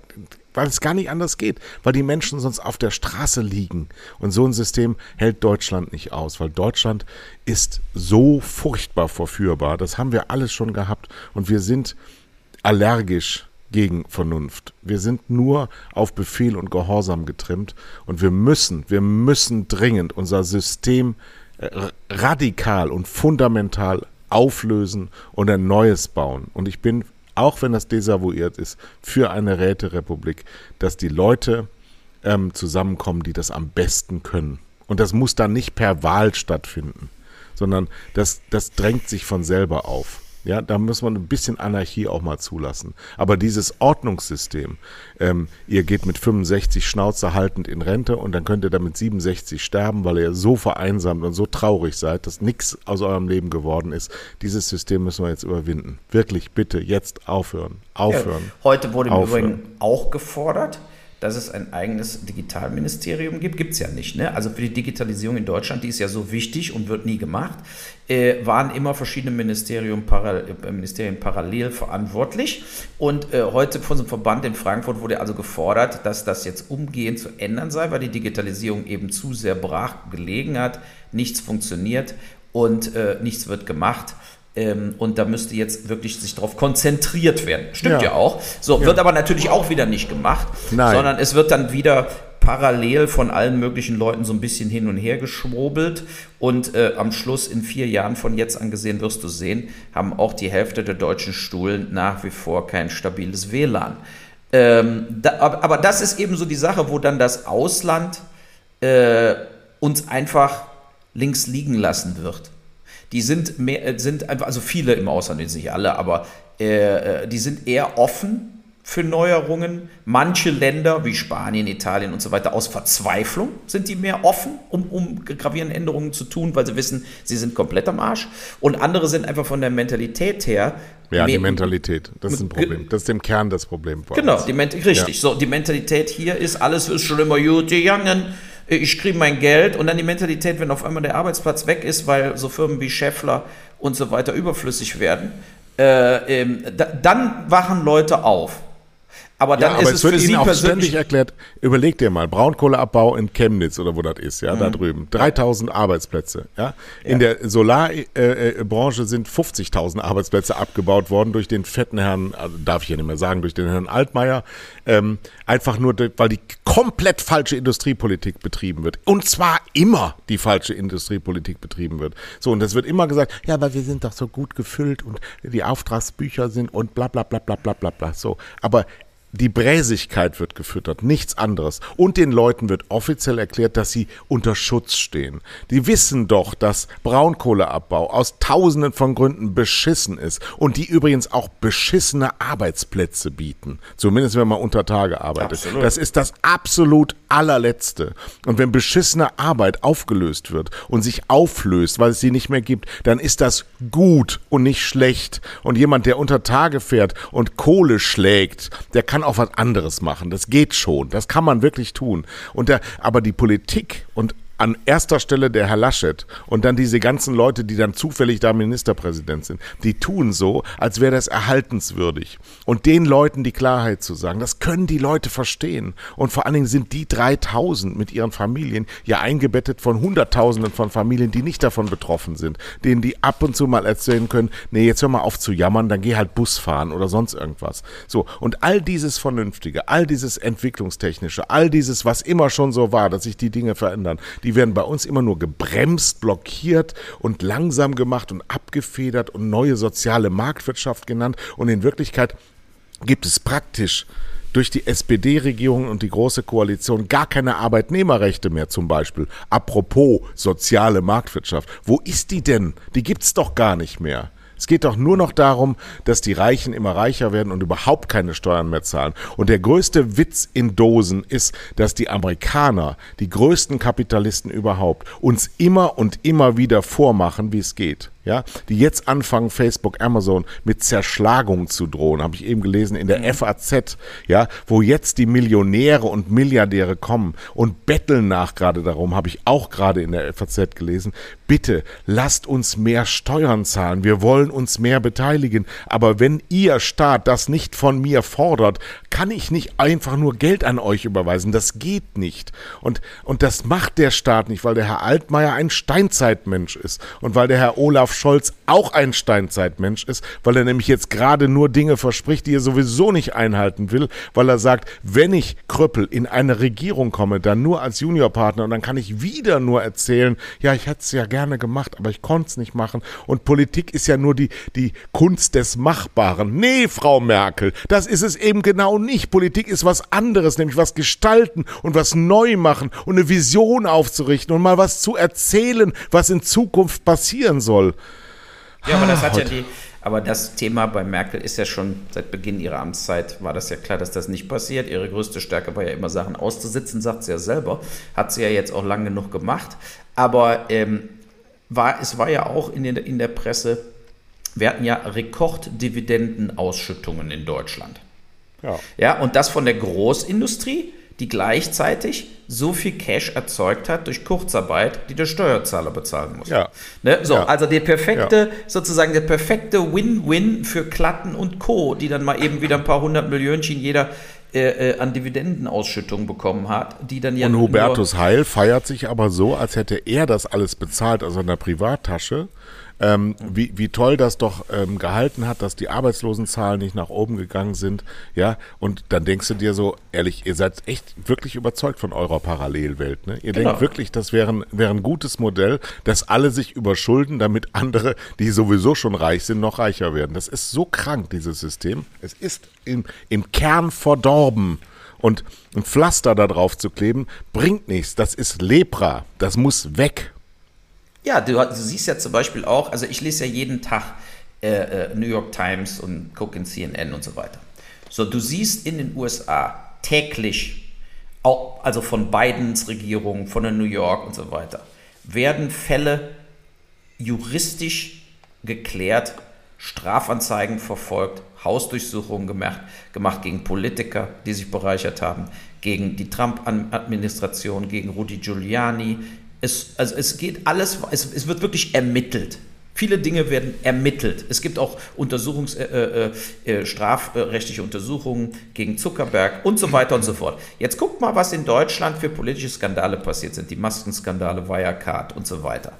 S1: weil es gar nicht anders geht, weil die Menschen sonst auf der Straße liegen. Und so ein System hält Deutschland nicht aus, weil Deutschland ist so furchtbar verführbar. Das haben wir alles schon gehabt. Und wir sind allergisch gegen Vernunft. Wir sind nur auf Befehl und Gehorsam getrimmt. Und wir müssen, wir müssen dringend unser System äh, radikal und fundamental auflösen und ein neues bauen. Und ich bin, auch wenn das desavouiert ist, für eine Räterepublik, dass die Leute ähm, zusammenkommen, die das am besten können. Und das muss dann nicht per Wahl stattfinden, sondern das, das drängt sich von selber auf. Ja, da muss man ein bisschen Anarchie auch mal zulassen. Aber dieses Ordnungssystem, ähm, ihr geht mit 65 Schnauze haltend in Rente und dann könnt ihr damit 67 sterben, weil ihr so vereinsamt und so traurig seid, dass nichts aus eurem Leben geworden ist. Dieses System müssen wir jetzt überwinden. Wirklich, bitte, jetzt aufhören. Aufhören. Ja,
S2: heute wurde im Übrigen auch gefordert, dass es ein eigenes Digitalministerium gibt. Gibt es ja nicht. Ne? Also für die Digitalisierung in Deutschland, die ist ja so wichtig und wird nie gemacht, äh, waren immer verschiedene Ministerien, paral äh, Ministerien parallel verantwortlich. Und äh, heute von unserem Verband in Frankfurt wurde also gefordert, dass das jetzt umgehend zu ändern sei, weil die Digitalisierung eben zu sehr brach gelegen hat, nichts funktioniert und äh, nichts wird gemacht. Ähm, und da müsste jetzt wirklich sich darauf konzentriert werden. Stimmt ja, ja auch. So, ja. wird aber natürlich auch wieder nicht gemacht, Nein. sondern es wird dann wieder parallel von allen möglichen Leuten so ein bisschen hin und her geschwobelt. Und äh, am Schluss in vier Jahren von jetzt an gesehen wirst du sehen, haben auch die Hälfte der deutschen Stuhlen nach wie vor kein stabiles WLAN. Ähm, da, aber das ist eben so die Sache, wo dann das Ausland äh, uns einfach links liegen lassen wird die sind mehr, äh, sind einfach, also viele im Ausland, jetzt nicht alle, aber äh, äh, die sind eher offen für Neuerungen. Manche Länder wie Spanien, Italien und so weiter aus Verzweiflung sind die mehr offen, um, um gravierende Änderungen zu tun, weil sie wissen, sie sind komplett am Arsch. Und andere sind einfach von der Mentalität her.
S1: Ja, die Mentalität, das ist ein Problem. Das ist im Kern das Problem.
S2: Genau, die richtig. Ja. So, die Mentalität hier ist, alles ist schon immer gut gegangen ich kriege mein Geld und dann die Mentalität, wenn auf einmal der Arbeitsplatz weg ist, weil so Firmen wie Scheffler und so weiter überflüssig werden, äh, ähm, da, dann wachen Leute auf.
S1: Aber dann ja, aber ist es, es wird Ihnen auch ständig erklärt, überleg dir mal, Braunkohleabbau in Chemnitz oder wo das ist, ja, mhm. da drüben. 3000 Arbeitsplätze, ja. In ja. der Solarbranche äh, sind 50.000 Arbeitsplätze abgebaut worden durch den fetten Herrn, also darf ich ja nicht mehr sagen, durch den Herrn Altmaier. Ähm, einfach nur, weil die komplett falsche Industriepolitik betrieben wird. Und zwar immer die falsche Industriepolitik betrieben wird. So, und das wird immer gesagt, ja, weil wir sind doch so gut gefüllt und die Auftragsbücher sind und bla bla bla bla bla bla bla. So. Aber die Bräsigkeit wird gefüttert, nichts anderes. Und den Leuten wird offiziell erklärt, dass sie unter Schutz stehen. Die wissen doch, dass Braunkohleabbau aus tausenden von Gründen beschissen ist und die übrigens auch beschissene Arbeitsplätze bieten. Zumindest wenn man unter Tage arbeitet. Absolut. Das ist das absolut allerletzte. Und wenn beschissene Arbeit aufgelöst wird und sich auflöst, weil es sie nicht mehr gibt, dann ist das gut und nicht schlecht. Und jemand, der unter Tage fährt und Kohle schlägt, der kann auch was anderes machen. Das geht schon. Das kann man wirklich tun. Und der, aber die Politik und an erster Stelle der Herr Laschet und dann diese ganzen Leute, die dann zufällig da Ministerpräsident sind, die tun so, als wäre das erhaltenswürdig. Und den Leuten die Klarheit zu sagen, das können die Leute verstehen. Und vor allen Dingen sind die 3000 mit ihren Familien ja eingebettet von Hunderttausenden von Familien, die nicht davon betroffen sind, denen die ab und zu mal erzählen können, nee, jetzt hör mal auf zu jammern, dann geh halt Bus fahren oder sonst irgendwas. So. Und all dieses Vernünftige, all dieses Entwicklungstechnische, all dieses, was immer schon so war, dass sich die Dinge verändern, die werden bei uns immer nur gebremst, blockiert und langsam gemacht und abgefedert und neue soziale Marktwirtschaft genannt. Und in Wirklichkeit gibt es praktisch durch die SPD-Regierung und die Große Koalition gar keine Arbeitnehmerrechte mehr zum Beispiel. Apropos soziale Marktwirtschaft. Wo ist die denn? Die gibt's doch gar nicht mehr. Es geht doch nur noch darum, dass die Reichen immer reicher werden und überhaupt keine Steuern mehr zahlen. Und der größte Witz in Dosen ist, dass die Amerikaner, die größten Kapitalisten überhaupt, uns immer und immer wieder vormachen, wie es geht. Ja, die jetzt anfangen, Facebook, Amazon mit Zerschlagung zu drohen, habe ich eben gelesen in der mhm. FAZ, ja, wo jetzt die Millionäre und Milliardäre kommen und betteln nach gerade darum, habe ich auch gerade in der FAZ gelesen, bitte lasst uns mehr Steuern zahlen, wir wollen uns mehr beteiligen, aber wenn ihr Staat das nicht von mir fordert, kann ich nicht einfach nur Geld an euch überweisen, das geht nicht. Und, und das macht der Staat nicht, weil der Herr Altmaier ein Steinzeitmensch ist und weil der Herr Olaf Scholz auch ein Steinzeitmensch ist, weil er nämlich jetzt gerade nur Dinge verspricht, die er sowieso nicht einhalten will, weil er sagt, wenn ich Kröppel in eine Regierung komme, dann nur als Juniorpartner und dann kann ich wieder nur erzählen, ja, ich hätte es ja gerne gemacht, aber ich konnte es nicht machen und Politik ist ja nur die, die Kunst des Machbaren. Nee, Frau Merkel, das ist es eben genau nicht. Politik ist was anderes, nämlich was gestalten und was neu machen und eine Vision aufzurichten und mal was zu erzählen, was in Zukunft passieren soll.
S2: Ja, aber das hat ja die, aber das Thema bei Merkel ist ja schon seit Beginn ihrer Amtszeit, war das ja klar, dass das nicht passiert. Ihre größte Stärke war ja immer Sachen auszusitzen, sagt sie ja selber. Hat sie ja jetzt auch lange genug gemacht. Aber ähm, war, es war ja auch in, den, in der Presse, wir hatten ja Rekorddividendenausschüttungen in Deutschland. Ja. ja, und das von der Großindustrie die gleichzeitig so viel Cash erzeugt hat durch Kurzarbeit, die der Steuerzahler bezahlen muss. Ja. Ne? So, ja. also der perfekte, ja. sozusagen der perfekte Win-Win für Klatten und Co., die dann mal eben wieder ein paar hundert Millionchen jeder äh, äh, an Dividendenausschüttungen bekommen hat, die dann ja
S1: Und Hubertus Heil feiert sich aber so, als hätte er das alles bezahlt aus seiner Privattasche ähm, wie, wie toll das doch ähm, gehalten hat, dass die Arbeitslosenzahlen nicht nach oben gegangen sind. Ja, und dann denkst du dir so, ehrlich, ihr seid echt wirklich überzeugt von eurer Parallelwelt. Ne? Ihr genau. denkt wirklich, das wäre ein, wäre ein gutes Modell, dass alle sich überschulden, damit andere, die sowieso schon reich sind, noch reicher werden. Das ist so krank, dieses System. Es ist im, im Kern verdorben. Und ein Pflaster da drauf zu kleben, bringt nichts. Das ist Lepra. Das muss weg.
S2: Ja, du, du, siehst ja zum Beispiel auch, also ich lese ja jeden Tag äh, äh, New York Times und gucke in CNN und so weiter. So, du siehst in den USA täglich, auch, also von Bidens Regierung, von der New York und so weiter, werden Fälle juristisch geklärt, Strafanzeigen verfolgt, Hausdurchsuchungen gemacht, gemacht gegen Politiker, die sich bereichert haben, gegen die Trump-Administration, gegen Rudy Giuliani, es, also es geht alles, es, es wird wirklich ermittelt. Viele Dinge werden ermittelt. Es gibt auch Untersuchungs, äh, äh, äh, strafrechtliche Untersuchungen gegen Zuckerberg und so weiter und so fort. Jetzt guckt mal, was in Deutschland für politische Skandale passiert sind. Die Maskenskandale, Wirecard und so weiter.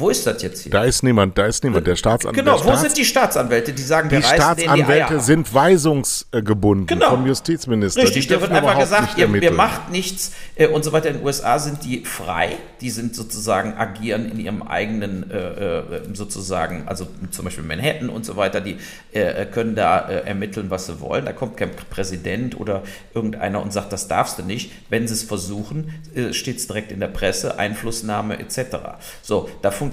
S2: Wo ist das jetzt hier?
S1: Da ist niemand, da ist niemand. Der Staatsanwalt.
S2: Genau, wo Staats sind die Staatsanwälte, die sagen,
S1: die Staatsanwälte die sind weisungsgebunden genau. vom Justizminister.
S2: Richtig, da wird einfach gesagt, ihr, ihr, macht nichts äh, und so weiter. In den USA sind die frei, die sind sozusagen agieren in ihrem eigenen äh, äh sozusagen, also zum Beispiel Manhattan und so weiter, die äh, können da äh, ermitteln, was sie wollen. Da kommt kein Präsident oder irgendeiner und sagt, das darfst du nicht. Wenn sie es versuchen, äh, steht es direkt in der Presse, Einflussnahme etc. So, da funktioniert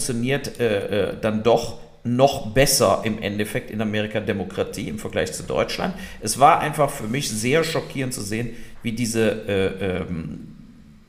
S2: äh, äh, dann doch noch besser im Endeffekt in Amerika Demokratie im Vergleich zu Deutschland. Es war einfach für mich sehr schockierend zu sehen, wie diese, äh, ähm,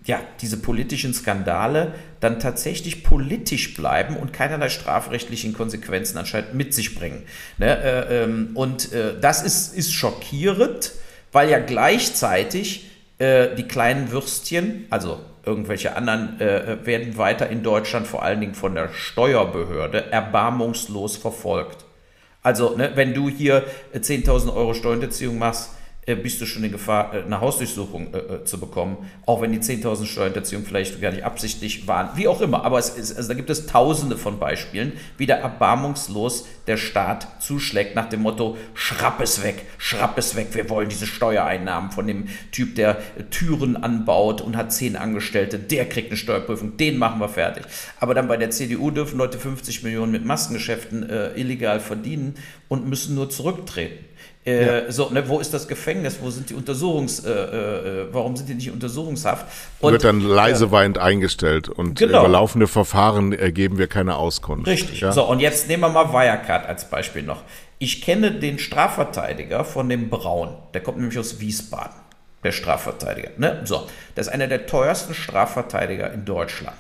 S2: ja, diese politischen Skandale dann tatsächlich politisch bleiben und keinerlei strafrechtlichen Konsequenzen anscheinend mit sich bringen. Ne? Äh, ähm, und äh, das ist, ist schockierend, weil ja gleichzeitig äh, die kleinen Würstchen, also irgendwelche anderen äh, werden weiter in Deutschland vor allen Dingen von der Steuerbehörde erbarmungslos verfolgt. Also, ne, wenn du hier 10.000 Euro Steuerhinterziehung machst, äh, bist du schon in Gefahr, äh, eine Hausdurchsuchung äh, äh, zu bekommen, auch wenn die 10.000 Steuerhinterziehung vielleicht gar nicht absichtlich waren, wie auch immer. Aber es ist, also da gibt es tausende von Beispielen, wie da erbarmungslos der Staat zuschlägt nach dem Motto, schrapp es weg, schrapp es weg, wir wollen diese Steuereinnahmen von dem Typ, der Türen anbaut und hat zehn Angestellte, der kriegt eine Steuerprüfung, den machen wir fertig. Aber dann bei der CDU dürfen Leute 50 Millionen mit Maskengeschäften äh, illegal verdienen und müssen nur zurücktreten. Äh, ja. So, ne, wo ist das Gefängnis? Wo sind die Untersuchungs, äh, äh, warum sind die nicht untersuchungshaft?
S1: Und, Wird dann leise weinend eingestellt und genau. über laufende Verfahren ergeben wir keine Auskunft.
S2: Richtig. Ja? So, und jetzt nehmen wir mal Wirecard als Beispiel noch. Ich kenne den Strafverteidiger von dem Braun, der kommt nämlich aus Wiesbaden, der Strafverteidiger. Ne? So, das ist einer der teuersten Strafverteidiger in Deutschland.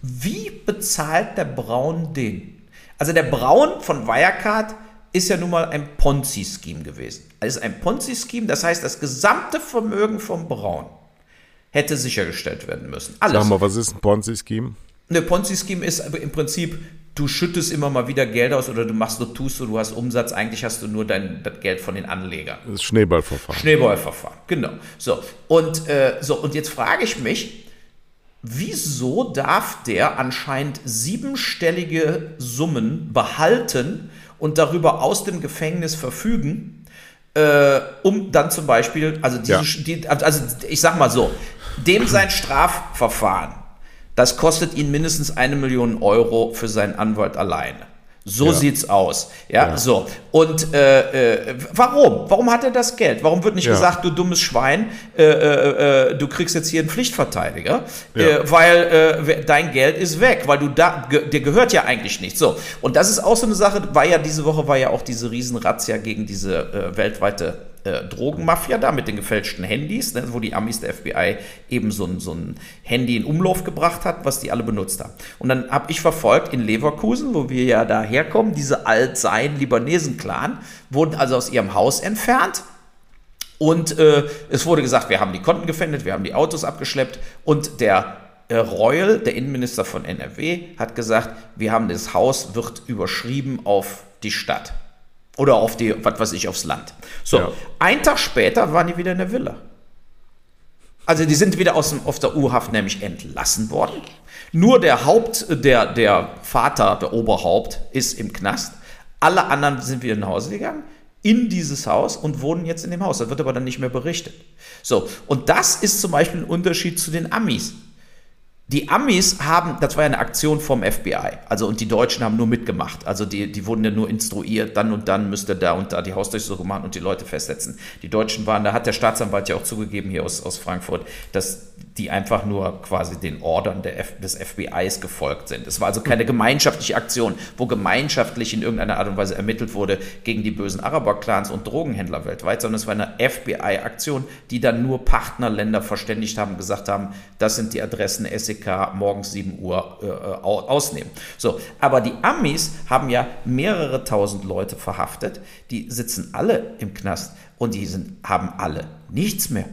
S2: Wie bezahlt der Braun den? Also der Braun von Wirecard ist ja nun mal ein Ponzi-Scheme gewesen. Es ist ein Ponzi-Scheme, das heißt, das gesamte Vermögen vom Braun hätte sichergestellt werden müssen.
S1: Alles. Sag mal, was ist ein Ponzi-Scheme?
S2: Eine Ponzi-Scheme ist im Prinzip, du schüttest immer mal wieder Geld aus oder du machst, du tust du hast Umsatz, eigentlich hast du nur dein das Geld von den Anlegern.
S1: Das ist Schneeballverfahren.
S2: Schneeballverfahren, genau. So, und, äh, so, und jetzt frage ich mich, wieso darf der anscheinend siebenstellige Summen behalten und darüber aus dem Gefängnis verfügen, äh, um dann zum Beispiel, also, diese, ja. die, also ich sag mal so, dem [CLEARS THROAT] sein Strafverfahren, das kostet ihn mindestens eine Million Euro für seinen Anwalt alleine. So ja. sieht's aus. Ja, ja. so. Und äh, äh, warum? Warum hat er das Geld? Warum wird nicht ja. gesagt, du dummes Schwein, äh, äh, äh du kriegst jetzt hier einen Pflichtverteidiger, äh, weil dein Geld ist weg, weil du da, ge, dir gehört ja eigentlich nichts. So. Und das ist auch so eine Sache, war ja diese Woche war ja auch diese Riesenrazzia gegen diese weltweite äh, Drogenmafia da mit den gefälschten Handys, ne, wo die Amis der FBI eben so ein, so ein Handy in Umlauf gebracht hat, was die alle benutzt haben. Und dann habe ich verfolgt in Leverkusen, wo wir ja da herkommen, diese Alt-Sein-Libanesen-Clan, wurden also aus ihrem Haus entfernt. Und äh, es wurde gesagt, wir haben die Konten gefändet, wir haben die Autos abgeschleppt und der äh, Reul, der Innenminister von NRW, hat gesagt, wir haben das Haus, wird überschrieben auf die Stadt. Oder auf die, was weiß ich, aufs Land. So, ja. ein Tag später waren die wieder in der Villa. Also die sind wieder aus, dem, aus der U-Haft nämlich entlassen worden. Nur der Haupt, der, der Vater, der Oberhaupt ist im Knast. Alle anderen sind wieder nach Hause gegangen in dieses Haus und wohnen jetzt in dem Haus. Da wird aber dann nicht mehr berichtet. So, und das ist zum Beispiel ein Unterschied zu den Amis. Die Amis haben, das war ja eine Aktion vom FBI, also und die Deutschen haben nur mitgemacht. Also die, die wurden ja nur instruiert, dann und dann müsste da und da die Hausdurchsuchung machen und die Leute festsetzen. Die Deutschen waren, da hat der Staatsanwalt ja auch zugegeben hier aus, aus Frankfurt, dass die einfach nur quasi den Ordern des FBIs gefolgt sind. Es war also keine gemeinschaftliche Aktion, wo gemeinschaftlich in irgendeiner Art und Weise ermittelt wurde gegen die bösen Araber-Clans und Drogenhändler weltweit, sondern es war eine FBI-Aktion, die dann nur Partnerländer verständigt haben, gesagt haben, das sind die Adressen SEK morgens 7 Uhr äh, ausnehmen. So, aber die Amis haben ja mehrere tausend Leute verhaftet, die sitzen alle im Knast und die sind, haben alle nichts mehr.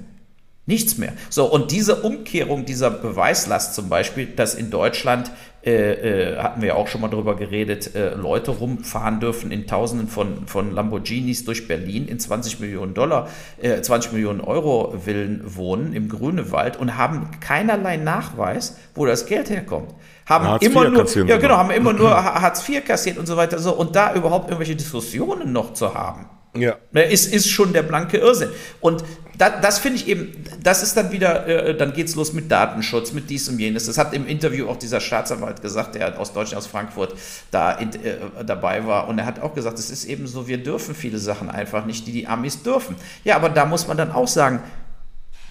S2: Nichts mehr. So, und diese Umkehrung dieser Beweislast zum Beispiel, dass in Deutschland, äh, äh, hatten wir auch schon mal drüber geredet, äh, Leute rumfahren dürfen in Tausenden von, von Lamborghinis durch Berlin in 20 Millionen Dollar, 20 äh, Millionen Euro Villen wohnen im Grünewald und haben keinerlei Nachweis, wo das Geld herkommt haben Hartz immer nur, ja genau, haben immer [CLEARS THROAT] nur Hartz IV kassiert und so weiter. So, und da überhaupt irgendwelche Diskussionen noch zu haben, ja. Ist, ist schon der blanke Irrsinn. Und da, das finde ich eben, das ist dann wieder, äh, dann es los mit Datenschutz, mit dies und jenes. Das hat im Interview auch dieser Staatsanwalt gesagt, der aus Deutschland, aus Frankfurt da in, äh, dabei war. Und er hat auch gesagt, es ist eben so, wir dürfen viele Sachen einfach nicht, die die Amis dürfen. Ja, aber da muss man dann auch sagen,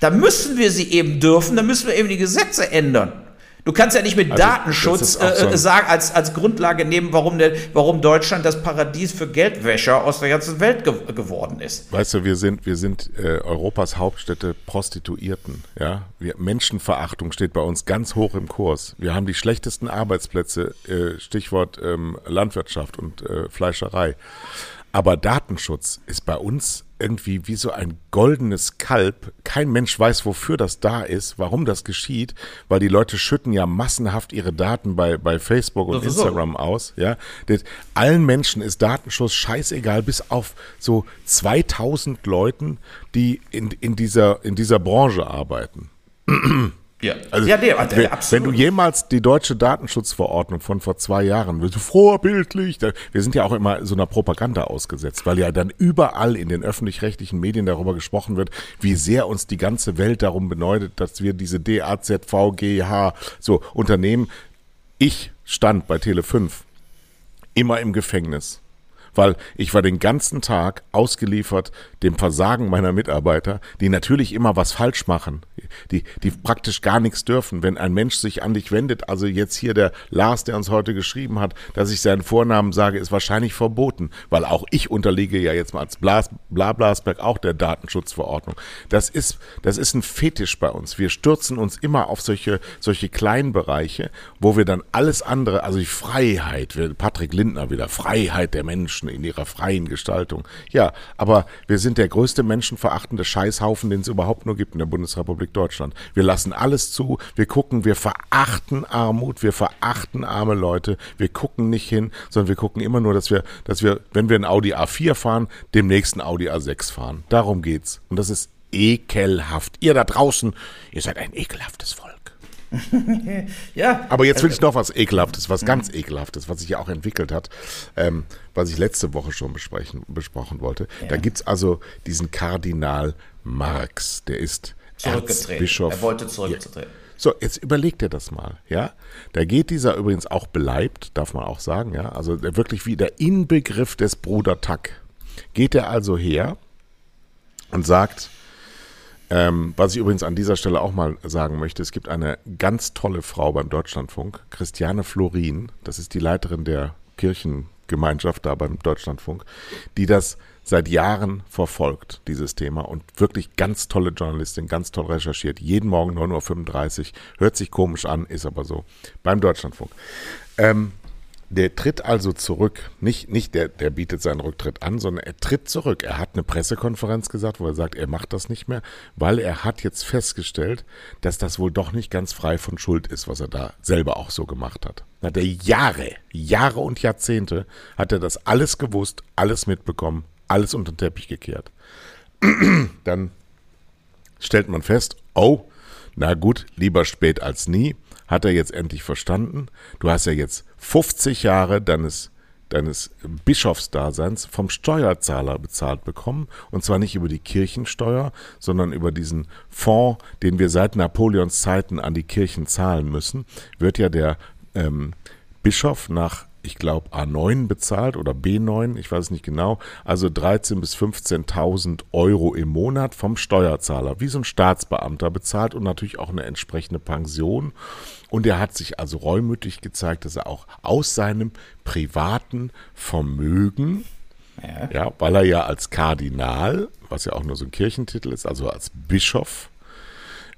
S2: da müssen wir sie eben dürfen, da müssen wir eben die Gesetze ändern. Du kannst ja nicht mit also, Datenschutz äh, so sagen, als, als Grundlage nehmen, warum, der, warum Deutschland das Paradies für Geldwäscher aus der ganzen Welt ge geworden ist.
S1: Weißt du, wir sind, wir sind äh, Europas Hauptstädte Prostituierten. Ja? Wir, Menschenverachtung steht bei uns ganz hoch im Kurs. Wir haben die schlechtesten Arbeitsplätze, äh, Stichwort ähm, Landwirtschaft und äh, Fleischerei. Aber Datenschutz ist bei uns irgendwie wie so ein goldenes Kalb. Kein Mensch weiß, wofür das da ist, warum das geschieht, weil die Leute schütten ja massenhaft ihre Daten bei, bei Facebook und Instagram so. aus. Ja, das, allen Menschen ist Datenschutz scheißegal, bis auf so 2000 Leuten, die in, in, dieser, in dieser Branche arbeiten. Ja, also, ja der, der, wenn, wenn, du jemals die deutsche Datenschutzverordnung von vor zwei Jahren, wirst du vorbildlich, da, wir sind ja auch immer so einer Propaganda ausgesetzt, weil ja dann überall in den öffentlich-rechtlichen Medien darüber gesprochen wird, wie sehr uns die ganze Welt darum beneidet, dass wir diese DAZVGH, so Unternehmen, ich stand bei Tele5 immer im Gefängnis weil ich war den ganzen Tag ausgeliefert dem Versagen meiner Mitarbeiter, die natürlich immer was falsch machen, die, die praktisch gar nichts dürfen. Wenn ein Mensch sich an dich wendet, also jetzt hier der Lars, der uns heute geschrieben hat, dass ich seinen Vornamen sage, ist wahrscheinlich verboten, weil auch ich unterliege ja jetzt mal als Blas, Blablasberg auch der Datenschutzverordnung. Das ist, das ist ein Fetisch bei uns. Wir stürzen uns immer auf solche, solche kleinen Bereiche, wo wir dann alles andere, also die Freiheit, Patrick Lindner wieder, Freiheit der Menschen in ihrer freien Gestaltung. Ja, aber wir sind der größte menschenverachtende Scheißhaufen, den es überhaupt nur gibt in der Bundesrepublik Deutschland. Wir lassen alles zu, wir gucken, wir verachten Armut, wir verachten arme Leute, wir gucken nicht hin, sondern wir gucken immer nur, dass wir, dass wir, wenn wir ein Audi A4 fahren, dem nächsten Audi A6 fahren. Darum geht's. Und das ist ekelhaft. Ihr da draußen, ihr seid ein ekelhaftes Volk. Ja. Aber jetzt will ich noch was Ekelhaftes, was ganz Ekelhaftes, was sich ja auch entwickelt hat, ähm, was ich letzte Woche schon besprechen, besprochen wollte. Ja. Da gibt es also diesen Kardinal Marx, der ist Erzbischof.
S2: Er wollte zurückzutreten.
S1: So, jetzt überlegt er das mal, ja. Da geht dieser übrigens auch beleibt, darf man auch sagen, ja. Also wirklich wie der Inbegriff des Bruder Tack. Geht er also her und sagt, ähm, was ich übrigens an dieser Stelle auch mal sagen möchte, es gibt eine ganz tolle Frau beim Deutschlandfunk, Christiane Florin, das ist die Leiterin der Kirchengemeinschaft da beim Deutschlandfunk, die das seit Jahren verfolgt, dieses Thema und wirklich ganz tolle Journalistin, ganz toll recherchiert, jeden Morgen 9.35 Uhr, hört sich komisch an, ist aber so, beim Deutschlandfunk. Ähm, der tritt also zurück, nicht, nicht der, der bietet seinen Rücktritt an, sondern er tritt zurück. Er hat eine Pressekonferenz gesagt, wo er sagt, er macht das nicht mehr, weil er hat jetzt festgestellt, dass das wohl doch nicht ganz frei von Schuld ist, was er da selber auch so gemacht hat. Hat er Jahre, Jahre und Jahrzehnte hat er das alles gewusst, alles mitbekommen, alles unter den Teppich gekehrt. Dann stellt man fest, oh, na gut, lieber spät als nie hat er jetzt endlich verstanden. Du hast ja jetzt 50 Jahre deines, deines Bischofsdaseins vom Steuerzahler bezahlt bekommen. Und zwar nicht über die Kirchensteuer, sondern über diesen Fonds, den wir seit Napoleons Zeiten an die Kirchen zahlen müssen, wird ja der ähm, Bischof nach ich glaube, A9 bezahlt oder B9, ich weiß nicht genau, also 13.000 bis 15.000 Euro im Monat vom Steuerzahler, wie so ein Staatsbeamter bezahlt und natürlich auch eine entsprechende Pension. Und er hat sich also reumütig gezeigt, dass er auch aus seinem privaten Vermögen, ja. ja, weil er ja als Kardinal, was ja auch nur so ein Kirchentitel ist, also als Bischof,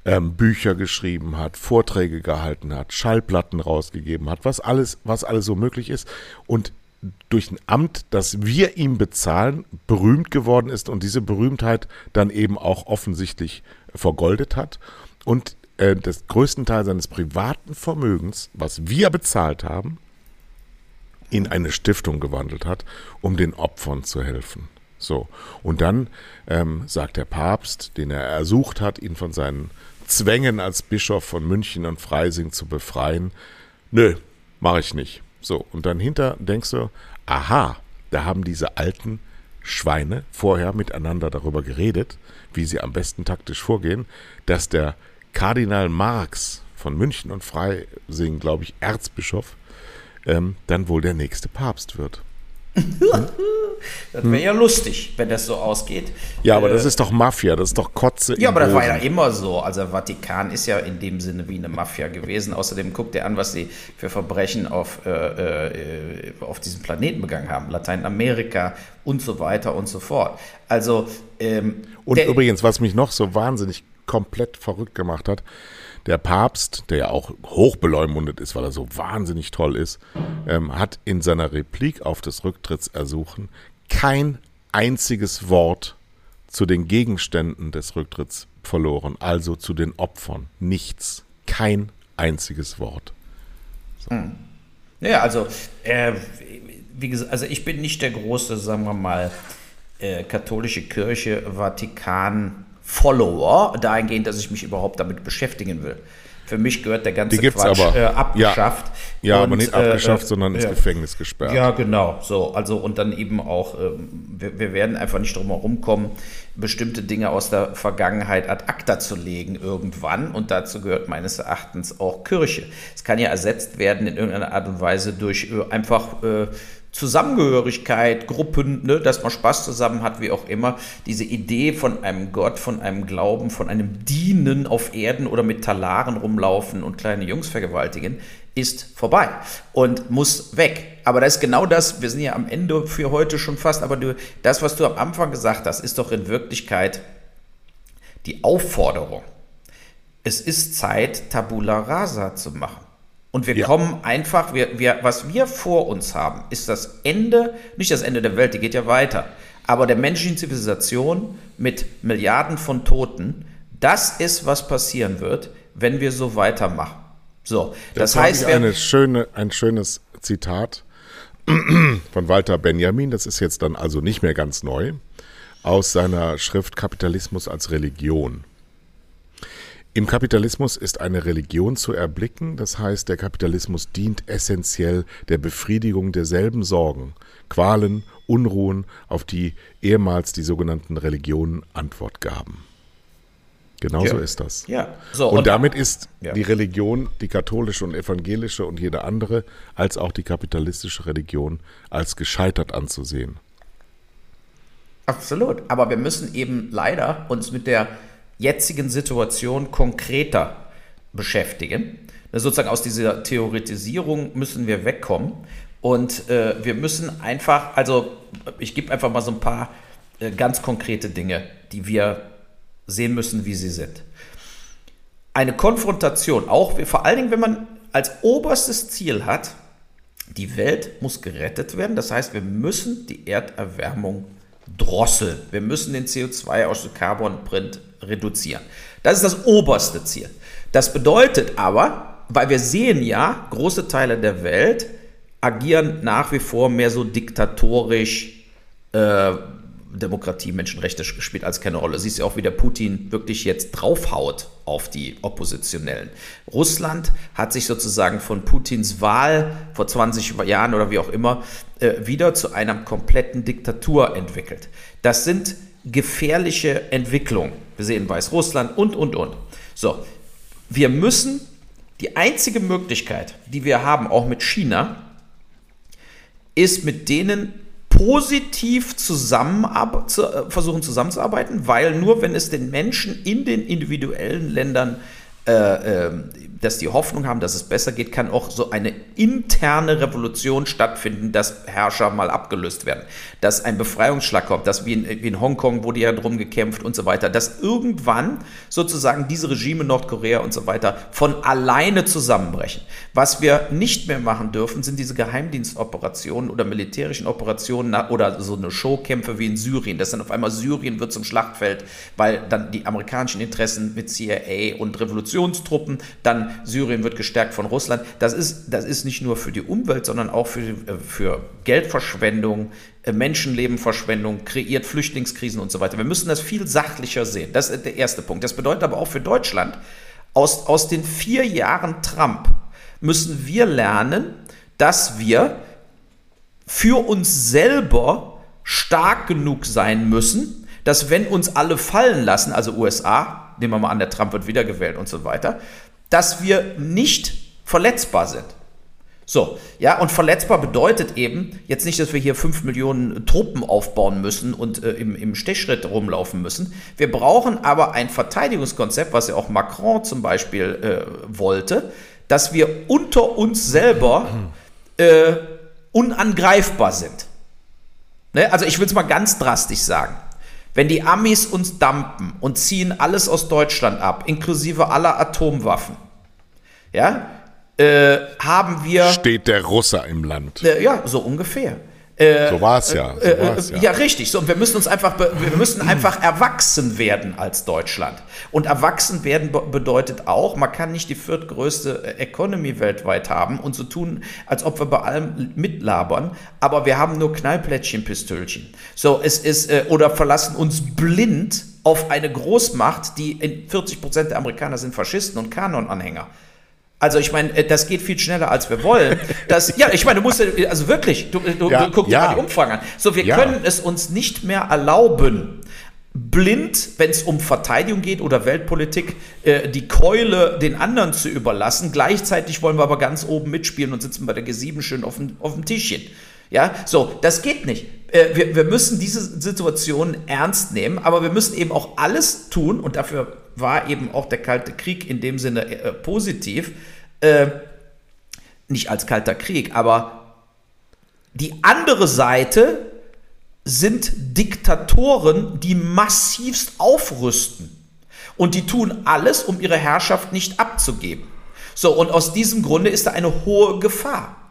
S1: ähm, Bücher geschrieben hat, Vorträge gehalten hat, Schallplatten rausgegeben hat, was alles, was alles so möglich ist. Und durch ein Amt, das wir ihm bezahlen, berühmt geworden ist und diese Berühmtheit dann eben auch offensichtlich vergoldet hat und äh, das größten Teil seines privaten Vermögens, was wir bezahlt haben, in eine Stiftung gewandelt hat, um den Opfern zu helfen. So. Und dann ähm, sagt der Papst, den er ersucht hat, ihn von seinen Zwängen als Bischof von München und Freising zu befreien. Nö, mache ich nicht. So, und dann hinter denkst du, aha, da haben diese alten Schweine vorher miteinander darüber geredet, wie sie am besten taktisch vorgehen, dass der Kardinal Marx von München und Freising, glaube ich, Erzbischof, ähm, dann wohl der nächste Papst wird.
S2: Das wäre ja lustig, wenn das so ausgeht.
S1: Ja, aber äh, das ist doch Mafia, das ist doch Kotze.
S2: Ja, aber das war ja immer so. Also Vatikan ist ja in dem Sinne wie eine Mafia gewesen. Außerdem guckt ihr an, was sie für Verbrechen auf, äh, äh, auf diesem Planeten begangen haben. Lateinamerika und so weiter und so fort. Also ähm,
S1: Und übrigens, was mich noch so wahnsinnig komplett verrückt gemacht hat, der Papst, der ja auch hochbeleumundet ist, weil er so wahnsinnig toll ist, ähm, hat in seiner Replik auf das Rücktrittsersuchen kein einziges Wort zu den Gegenständen des Rücktritts verloren, also zu den Opfern. Nichts. Kein einziges Wort.
S2: So. Hm. Ja, also, äh, wie gesagt, also ich bin nicht der große, sagen wir mal, äh, katholische Kirche, Vatikan, Follower, dahingehend, dass ich mich überhaupt damit beschäftigen will. Für mich gehört der ganze
S1: Quatsch aber,
S2: äh, abgeschafft.
S1: Ja, ja und, aber nicht abgeschafft, äh, sondern ins
S2: äh,
S1: Gefängnis gesperrt.
S2: Ja, genau. So, also und dann eben auch, äh, wir, wir, werden einfach nicht drum herum kommen, bestimmte Dinge aus der Vergangenheit ad acta zu legen irgendwann. Und dazu gehört meines Erachtens auch Kirche. Es kann ja ersetzt werden in irgendeiner Art und Weise durch äh, einfach äh, Zusammengehörigkeit, Gruppen, ne, dass man Spaß zusammen hat, wie auch immer. Diese Idee von einem Gott, von einem Glauben, von einem Dienen auf Erden oder mit Talaren rumlaufen und kleine Jungs vergewaltigen, ist vorbei und muss weg. Aber das ist genau das, wir sind ja am Ende für heute schon fast, aber du, das, was du am Anfang gesagt hast, ist doch in Wirklichkeit die Aufforderung. Es ist Zeit, Tabula Rasa zu machen. Und wir ja. kommen einfach, wir, wir, was wir vor uns haben, ist das Ende, nicht das Ende der Welt, die geht ja weiter, aber der menschlichen Zivilisation mit Milliarden von Toten, das ist, was passieren wird, wenn wir so weitermachen. So, das, das heißt,
S1: eine schöne, ein schönes Zitat [CLEARS THROAT] von Walter Benjamin, das ist jetzt dann also nicht mehr ganz neu, aus seiner Schrift Kapitalismus als Religion. Im Kapitalismus ist eine Religion zu erblicken, das heißt, der Kapitalismus dient essentiell der Befriedigung derselben Sorgen, Qualen, Unruhen, auf die ehemals die sogenannten Religionen Antwort gaben. Genauso ja. ist das.
S2: Ja.
S1: So, und, und, damit ist ja. die Religion, die katholische und evangelische und jede andere, als auch die kapitalistische Religion, als gescheitert anzusehen.
S2: Absolut. Aber wir müssen eben leider uns mit der jetzigen Situation konkreter beschäftigen. Sozusagen aus dieser Theoretisierung müssen wir wegkommen und äh, wir müssen einfach, also ich gebe einfach mal so ein paar äh, ganz konkrete Dinge, die wir sehen müssen, wie sie sind. Eine Konfrontation, auch vor allen Dingen, wenn man als oberstes Ziel hat, die Welt muss gerettet werden. Das heißt, wir müssen die Erderwärmung drosseln. Wir müssen den CO2-Ausstoß Carbon-Print reduzieren. Das ist das oberste Ziel. Das bedeutet aber, weil wir sehen ja, große Teile der Welt agieren nach wie vor mehr so diktatorisch, äh, Demokratie, Menschenrechte spielt als keine Rolle. Siehst du auch, wie der Putin wirklich jetzt draufhaut auf die Oppositionellen. Russland hat sich sozusagen von Putins Wahl vor 20 Jahren oder wie auch immer äh, wieder zu einer kompletten Diktatur entwickelt. Das sind gefährliche Entwicklungen. Wir sehen Weißrussland und, und, und. So, wir müssen die einzige Möglichkeit, die wir haben, auch mit China, ist mit denen positiv zusammen zu, äh, versuchen zusammenzuarbeiten, weil nur wenn es den Menschen in den individuellen Ländern äh, ähm, dass die Hoffnung haben, dass es besser geht, kann auch so eine interne Revolution stattfinden, dass Herrscher mal abgelöst werden, dass ein Befreiungsschlag kommt, dass wie in, wie in Hongkong wurde ja drum gekämpft und so weiter, dass irgendwann sozusagen diese Regime Nordkorea und so weiter von alleine zusammenbrechen. Was wir nicht mehr machen dürfen, sind diese Geheimdienstoperationen oder militärischen Operationen oder so eine Showkämpfe wie in Syrien, dass dann auf einmal Syrien wird zum Schlachtfeld, weil dann die amerikanischen Interessen mit CIA und Revolutionstruppen dann Syrien wird gestärkt von Russland. Das ist, das ist nicht nur für die Umwelt, sondern auch für, äh, für Geldverschwendung, äh, Menschenlebenverschwendung, kreiert Flüchtlingskrisen und so weiter. Wir müssen das viel sachlicher sehen. Das ist der erste Punkt. Das bedeutet aber auch für Deutschland, aus, aus den vier Jahren Trump müssen wir lernen, dass wir für uns selber stark genug sein müssen, dass wenn uns alle fallen lassen, also USA, nehmen wir mal an, der Trump wird wiedergewählt und so weiter, dass wir nicht verletzbar sind. So, ja, und verletzbar bedeutet eben jetzt nicht, dass wir hier fünf Millionen Truppen aufbauen müssen und äh, im, im Stechschritt rumlaufen müssen. Wir brauchen aber ein Verteidigungskonzept, was ja auch Macron zum Beispiel äh, wollte, dass wir unter uns selber äh, unangreifbar sind. Ne? Also ich will es mal ganz drastisch sagen. Wenn die Amis uns dumpen und ziehen alles aus Deutschland ab, inklusive aller Atomwaffen, ja, äh, haben wir.
S1: Steht der Russe im Land.
S2: Äh, ja, so ungefähr.
S1: Äh, so war es ja. So
S2: äh, ja. ja. richtig. So, und wir müssen uns einfach, wir müssen einfach erwachsen werden als Deutschland. Und erwachsen werden bedeutet auch, man kann nicht die viertgrößte äh, Economy weltweit haben und so tun, als ob wir bei allem mitlabern, aber wir haben nur Knallplättchen, Pistölchen. So, es ist, äh, oder verlassen uns blind auf eine Großmacht, die in 40 Prozent der Amerikaner sind Faschisten und Kanonanhänger. Also ich meine, äh, das geht viel schneller, als wir wollen. Das, ja, ich meine, du musst, also wirklich, du, du, ja, du guck dir ja. mal die Umfragen an. So, wir ja. können es uns nicht mehr erlauben, blind, wenn es um Verteidigung geht oder Weltpolitik, äh, die Keule den anderen zu überlassen. Gleichzeitig wollen wir aber ganz oben mitspielen und sitzen bei der G7 schön auf dem, auf dem Tischchen. Ja, so, das geht nicht. Äh, wir, wir müssen diese Situation ernst nehmen, aber wir müssen eben auch alles tun, und dafür war eben auch der Kalte Krieg in dem Sinne äh, positiv, äh, nicht als Kalter Krieg, aber die andere Seite sind Diktatoren, die massivst aufrüsten. Und die tun alles, um ihre Herrschaft nicht abzugeben. So, und aus diesem Grunde ist da eine hohe Gefahr.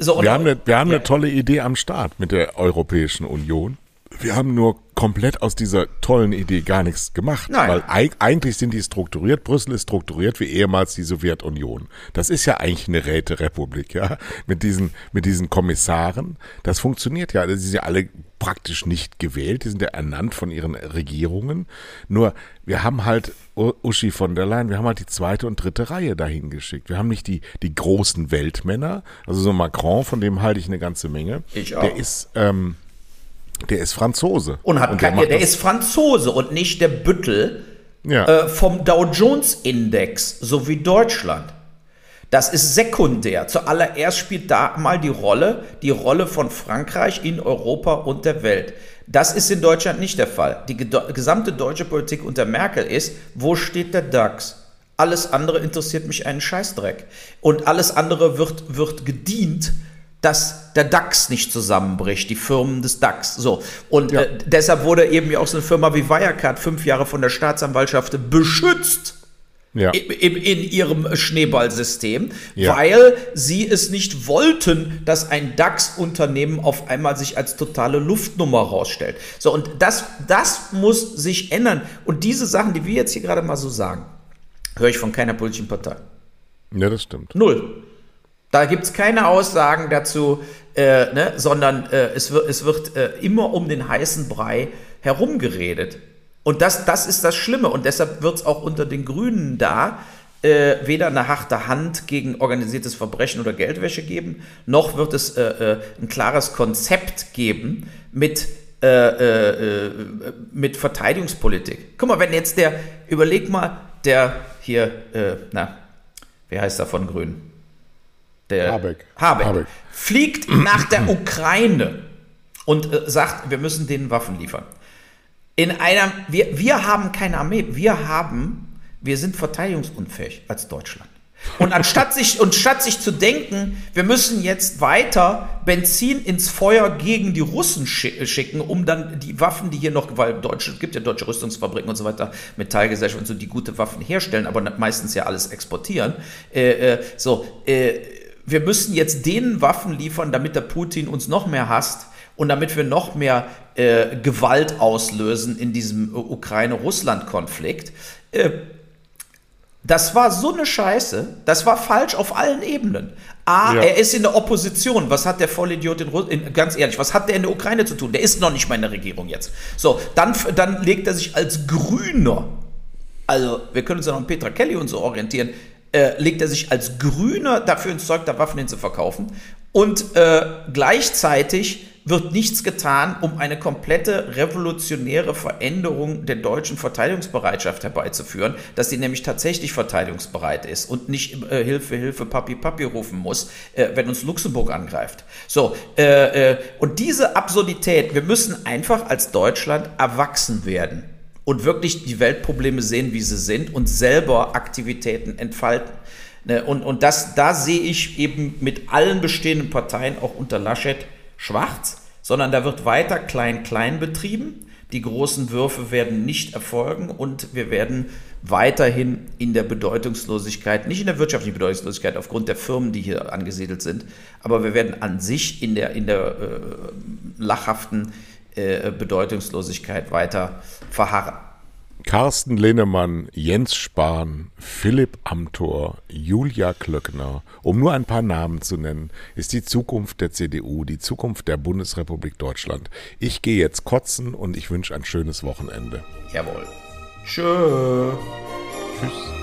S2: So,
S1: wir haben, eine, wir haben eine tolle Idee am Start mit der Europäischen Union. Wir haben nur komplett aus dieser tollen Idee gar nichts gemacht. Nein. Weil eigentlich sind die strukturiert, Brüssel ist strukturiert wie ehemals die Sowjetunion. Das ist ja eigentlich eine Räterepublik, ja. Mit diesen, mit diesen Kommissaren. Das funktioniert ja. Das sind ja alle praktisch nicht gewählt. Die sind ja ernannt von ihren Regierungen. Nur, wir haben halt Uschi von der Leyen, wir haben halt die zweite und dritte Reihe dahin geschickt. Wir haben nicht die, die großen Weltmänner. Also so Macron, von dem halte ich eine ganze Menge.
S2: Ich auch.
S1: Der ist, ähm, der ist Franzose.
S2: Und hat und der, kein, der ist Franzose und nicht der Büttel ja. äh, vom Dow Jones Index, so wie Deutschland. Das ist sekundär. Zuallererst spielt da mal die Rolle, die Rolle von Frankreich in Europa und der Welt. Das ist in Deutschland nicht der Fall. Die gesamte deutsche Politik unter Merkel ist, wo steht der DAX? Alles andere interessiert mich einen Scheißdreck. Und alles andere wird, wird gedient dass der DAX nicht zusammenbricht, die Firmen des DAX. So. Und ja. äh, deshalb wurde eben ja auch so eine Firma wie Wirecard fünf Jahre von der Staatsanwaltschaft beschützt. Ja. In, in, ihrem Schneeballsystem, ja. weil sie es nicht wollten, dass ein DAX-Unternehmen auf einmal sich als totale Luftnummer rausstellt. So, und das, das muss sich ändern. Und diese Sachen, die wir jetzt hier gerade mal so sagen, höre ich von keiner politischen Partei.
S1: Ja, das stimmt.
S2: Null. Da gibt es keine Aussagen dazu, äh, ne, sondern äh, es wird, es wird äh, immer um den heißen Brei herumgeredet. Und das, das ist das Schlimme. Und deshalb wird es auch unter den Grünen da äh, weder eine harte Hand gegen organisiertes Verbrechen oder Geldwäsche geben, noch wird es äh, äh, ein klares Konzept geben mit mit Verteidigungspolitik. Guck mal, wenn jetzt der, überleg mal, der hier, na, wie heißt er von Grünen? Der Habeck. Habeck, Habeck. fliegt [CLEARS THROAT] nach der Ukraine und äh, sagt, wir müssen denen Waffen liefern. In einer, wir, wir haben keine Armee, wir haben, wir sind verteidigungsunfähig als Deutschland. Und anstatt sich, und statt sich zu denken, wir müssen jetzt weiter Benzin ins Feuer gegen die Russen schicken, um dann die Waffen, die hier noch, weil Deutsche, es gibt ja deutsche Rüstungsfabriken und so weiter, Metallgesellschaften und so, die gute Waffen herstellen, aber meistens ja alles exportieren. Äh, äh, so, äh, wir müssen jetzt denen Waffen liefern, damit der Putin uns noch mehr hasst und damit wir noch mehr äh, Gewalt auslösen in diesem Ukraine-Russland-Konflikt. Äh, das war so eine Scheiße, das war falsch auf allen Ebenen. A, ja. er ist in der Opposition. Was hat der Vollidiot in Russland, ganz ehrlich, was hat der in der Ukraine zu tun? Der ist noch nicht mal in der Regierung jetzt. So, dann, dann legt er sich als Grüner, also wir können uns ja noch an Petra Kelly und so orientieren, äh, legt er sich als Grüner dafür ins Zeug, da Waffen hinzuverkaufen. Und äh, gleichzeitig wird nichts getan, um eine komplette revolutionäre Veränderung der deutschen Verteidigungsbereitschaft herbeizuführen, dass sie nämlich tatsächlich verteidigungsbereit ist und nicht äh, Hilfe, Hilfe, Papi, Papi rufen muss, äh, wenn uns Luxemburg angreift. So, äh, äh und diese Absurdität, wir müssen einfach als Deutschland erwachsen werden und wirklich die Weltprobleme sehen, wie sie sind und selber Aktivitäten entfalten. Ne, und, und das, da sehe ich eben mit allen bestehenden Parteien, auch unter Laschet, schwarz, sondern da wird weiter klein-klein betrieben. Die großen Würfe werden nicht erfolgen und wir werden weiterhin in der Bedeutungslosigkeit, nicht in der wirtschaftlichen Bedeutungslosigkeit aufgrund der Firmen, die hier angesiedelt sind, aber wir werden an sich in der, in der äh, lachhaften äh, Bedeutungslosigkeit weiter verharren.
S1: Carsten Linnemann, Jens Spahn, Philipp Amthor, Julia Klöckner, um nur ein paar Namen zu nennen, ist die Zukunft der CDU, die Zukunft der Bundesrepublik Deutschland. Ich gehe jetzt kotzen und ich wünsche ein schönes Wochenende.
S2: Jawohl. Tschö. Tschüss.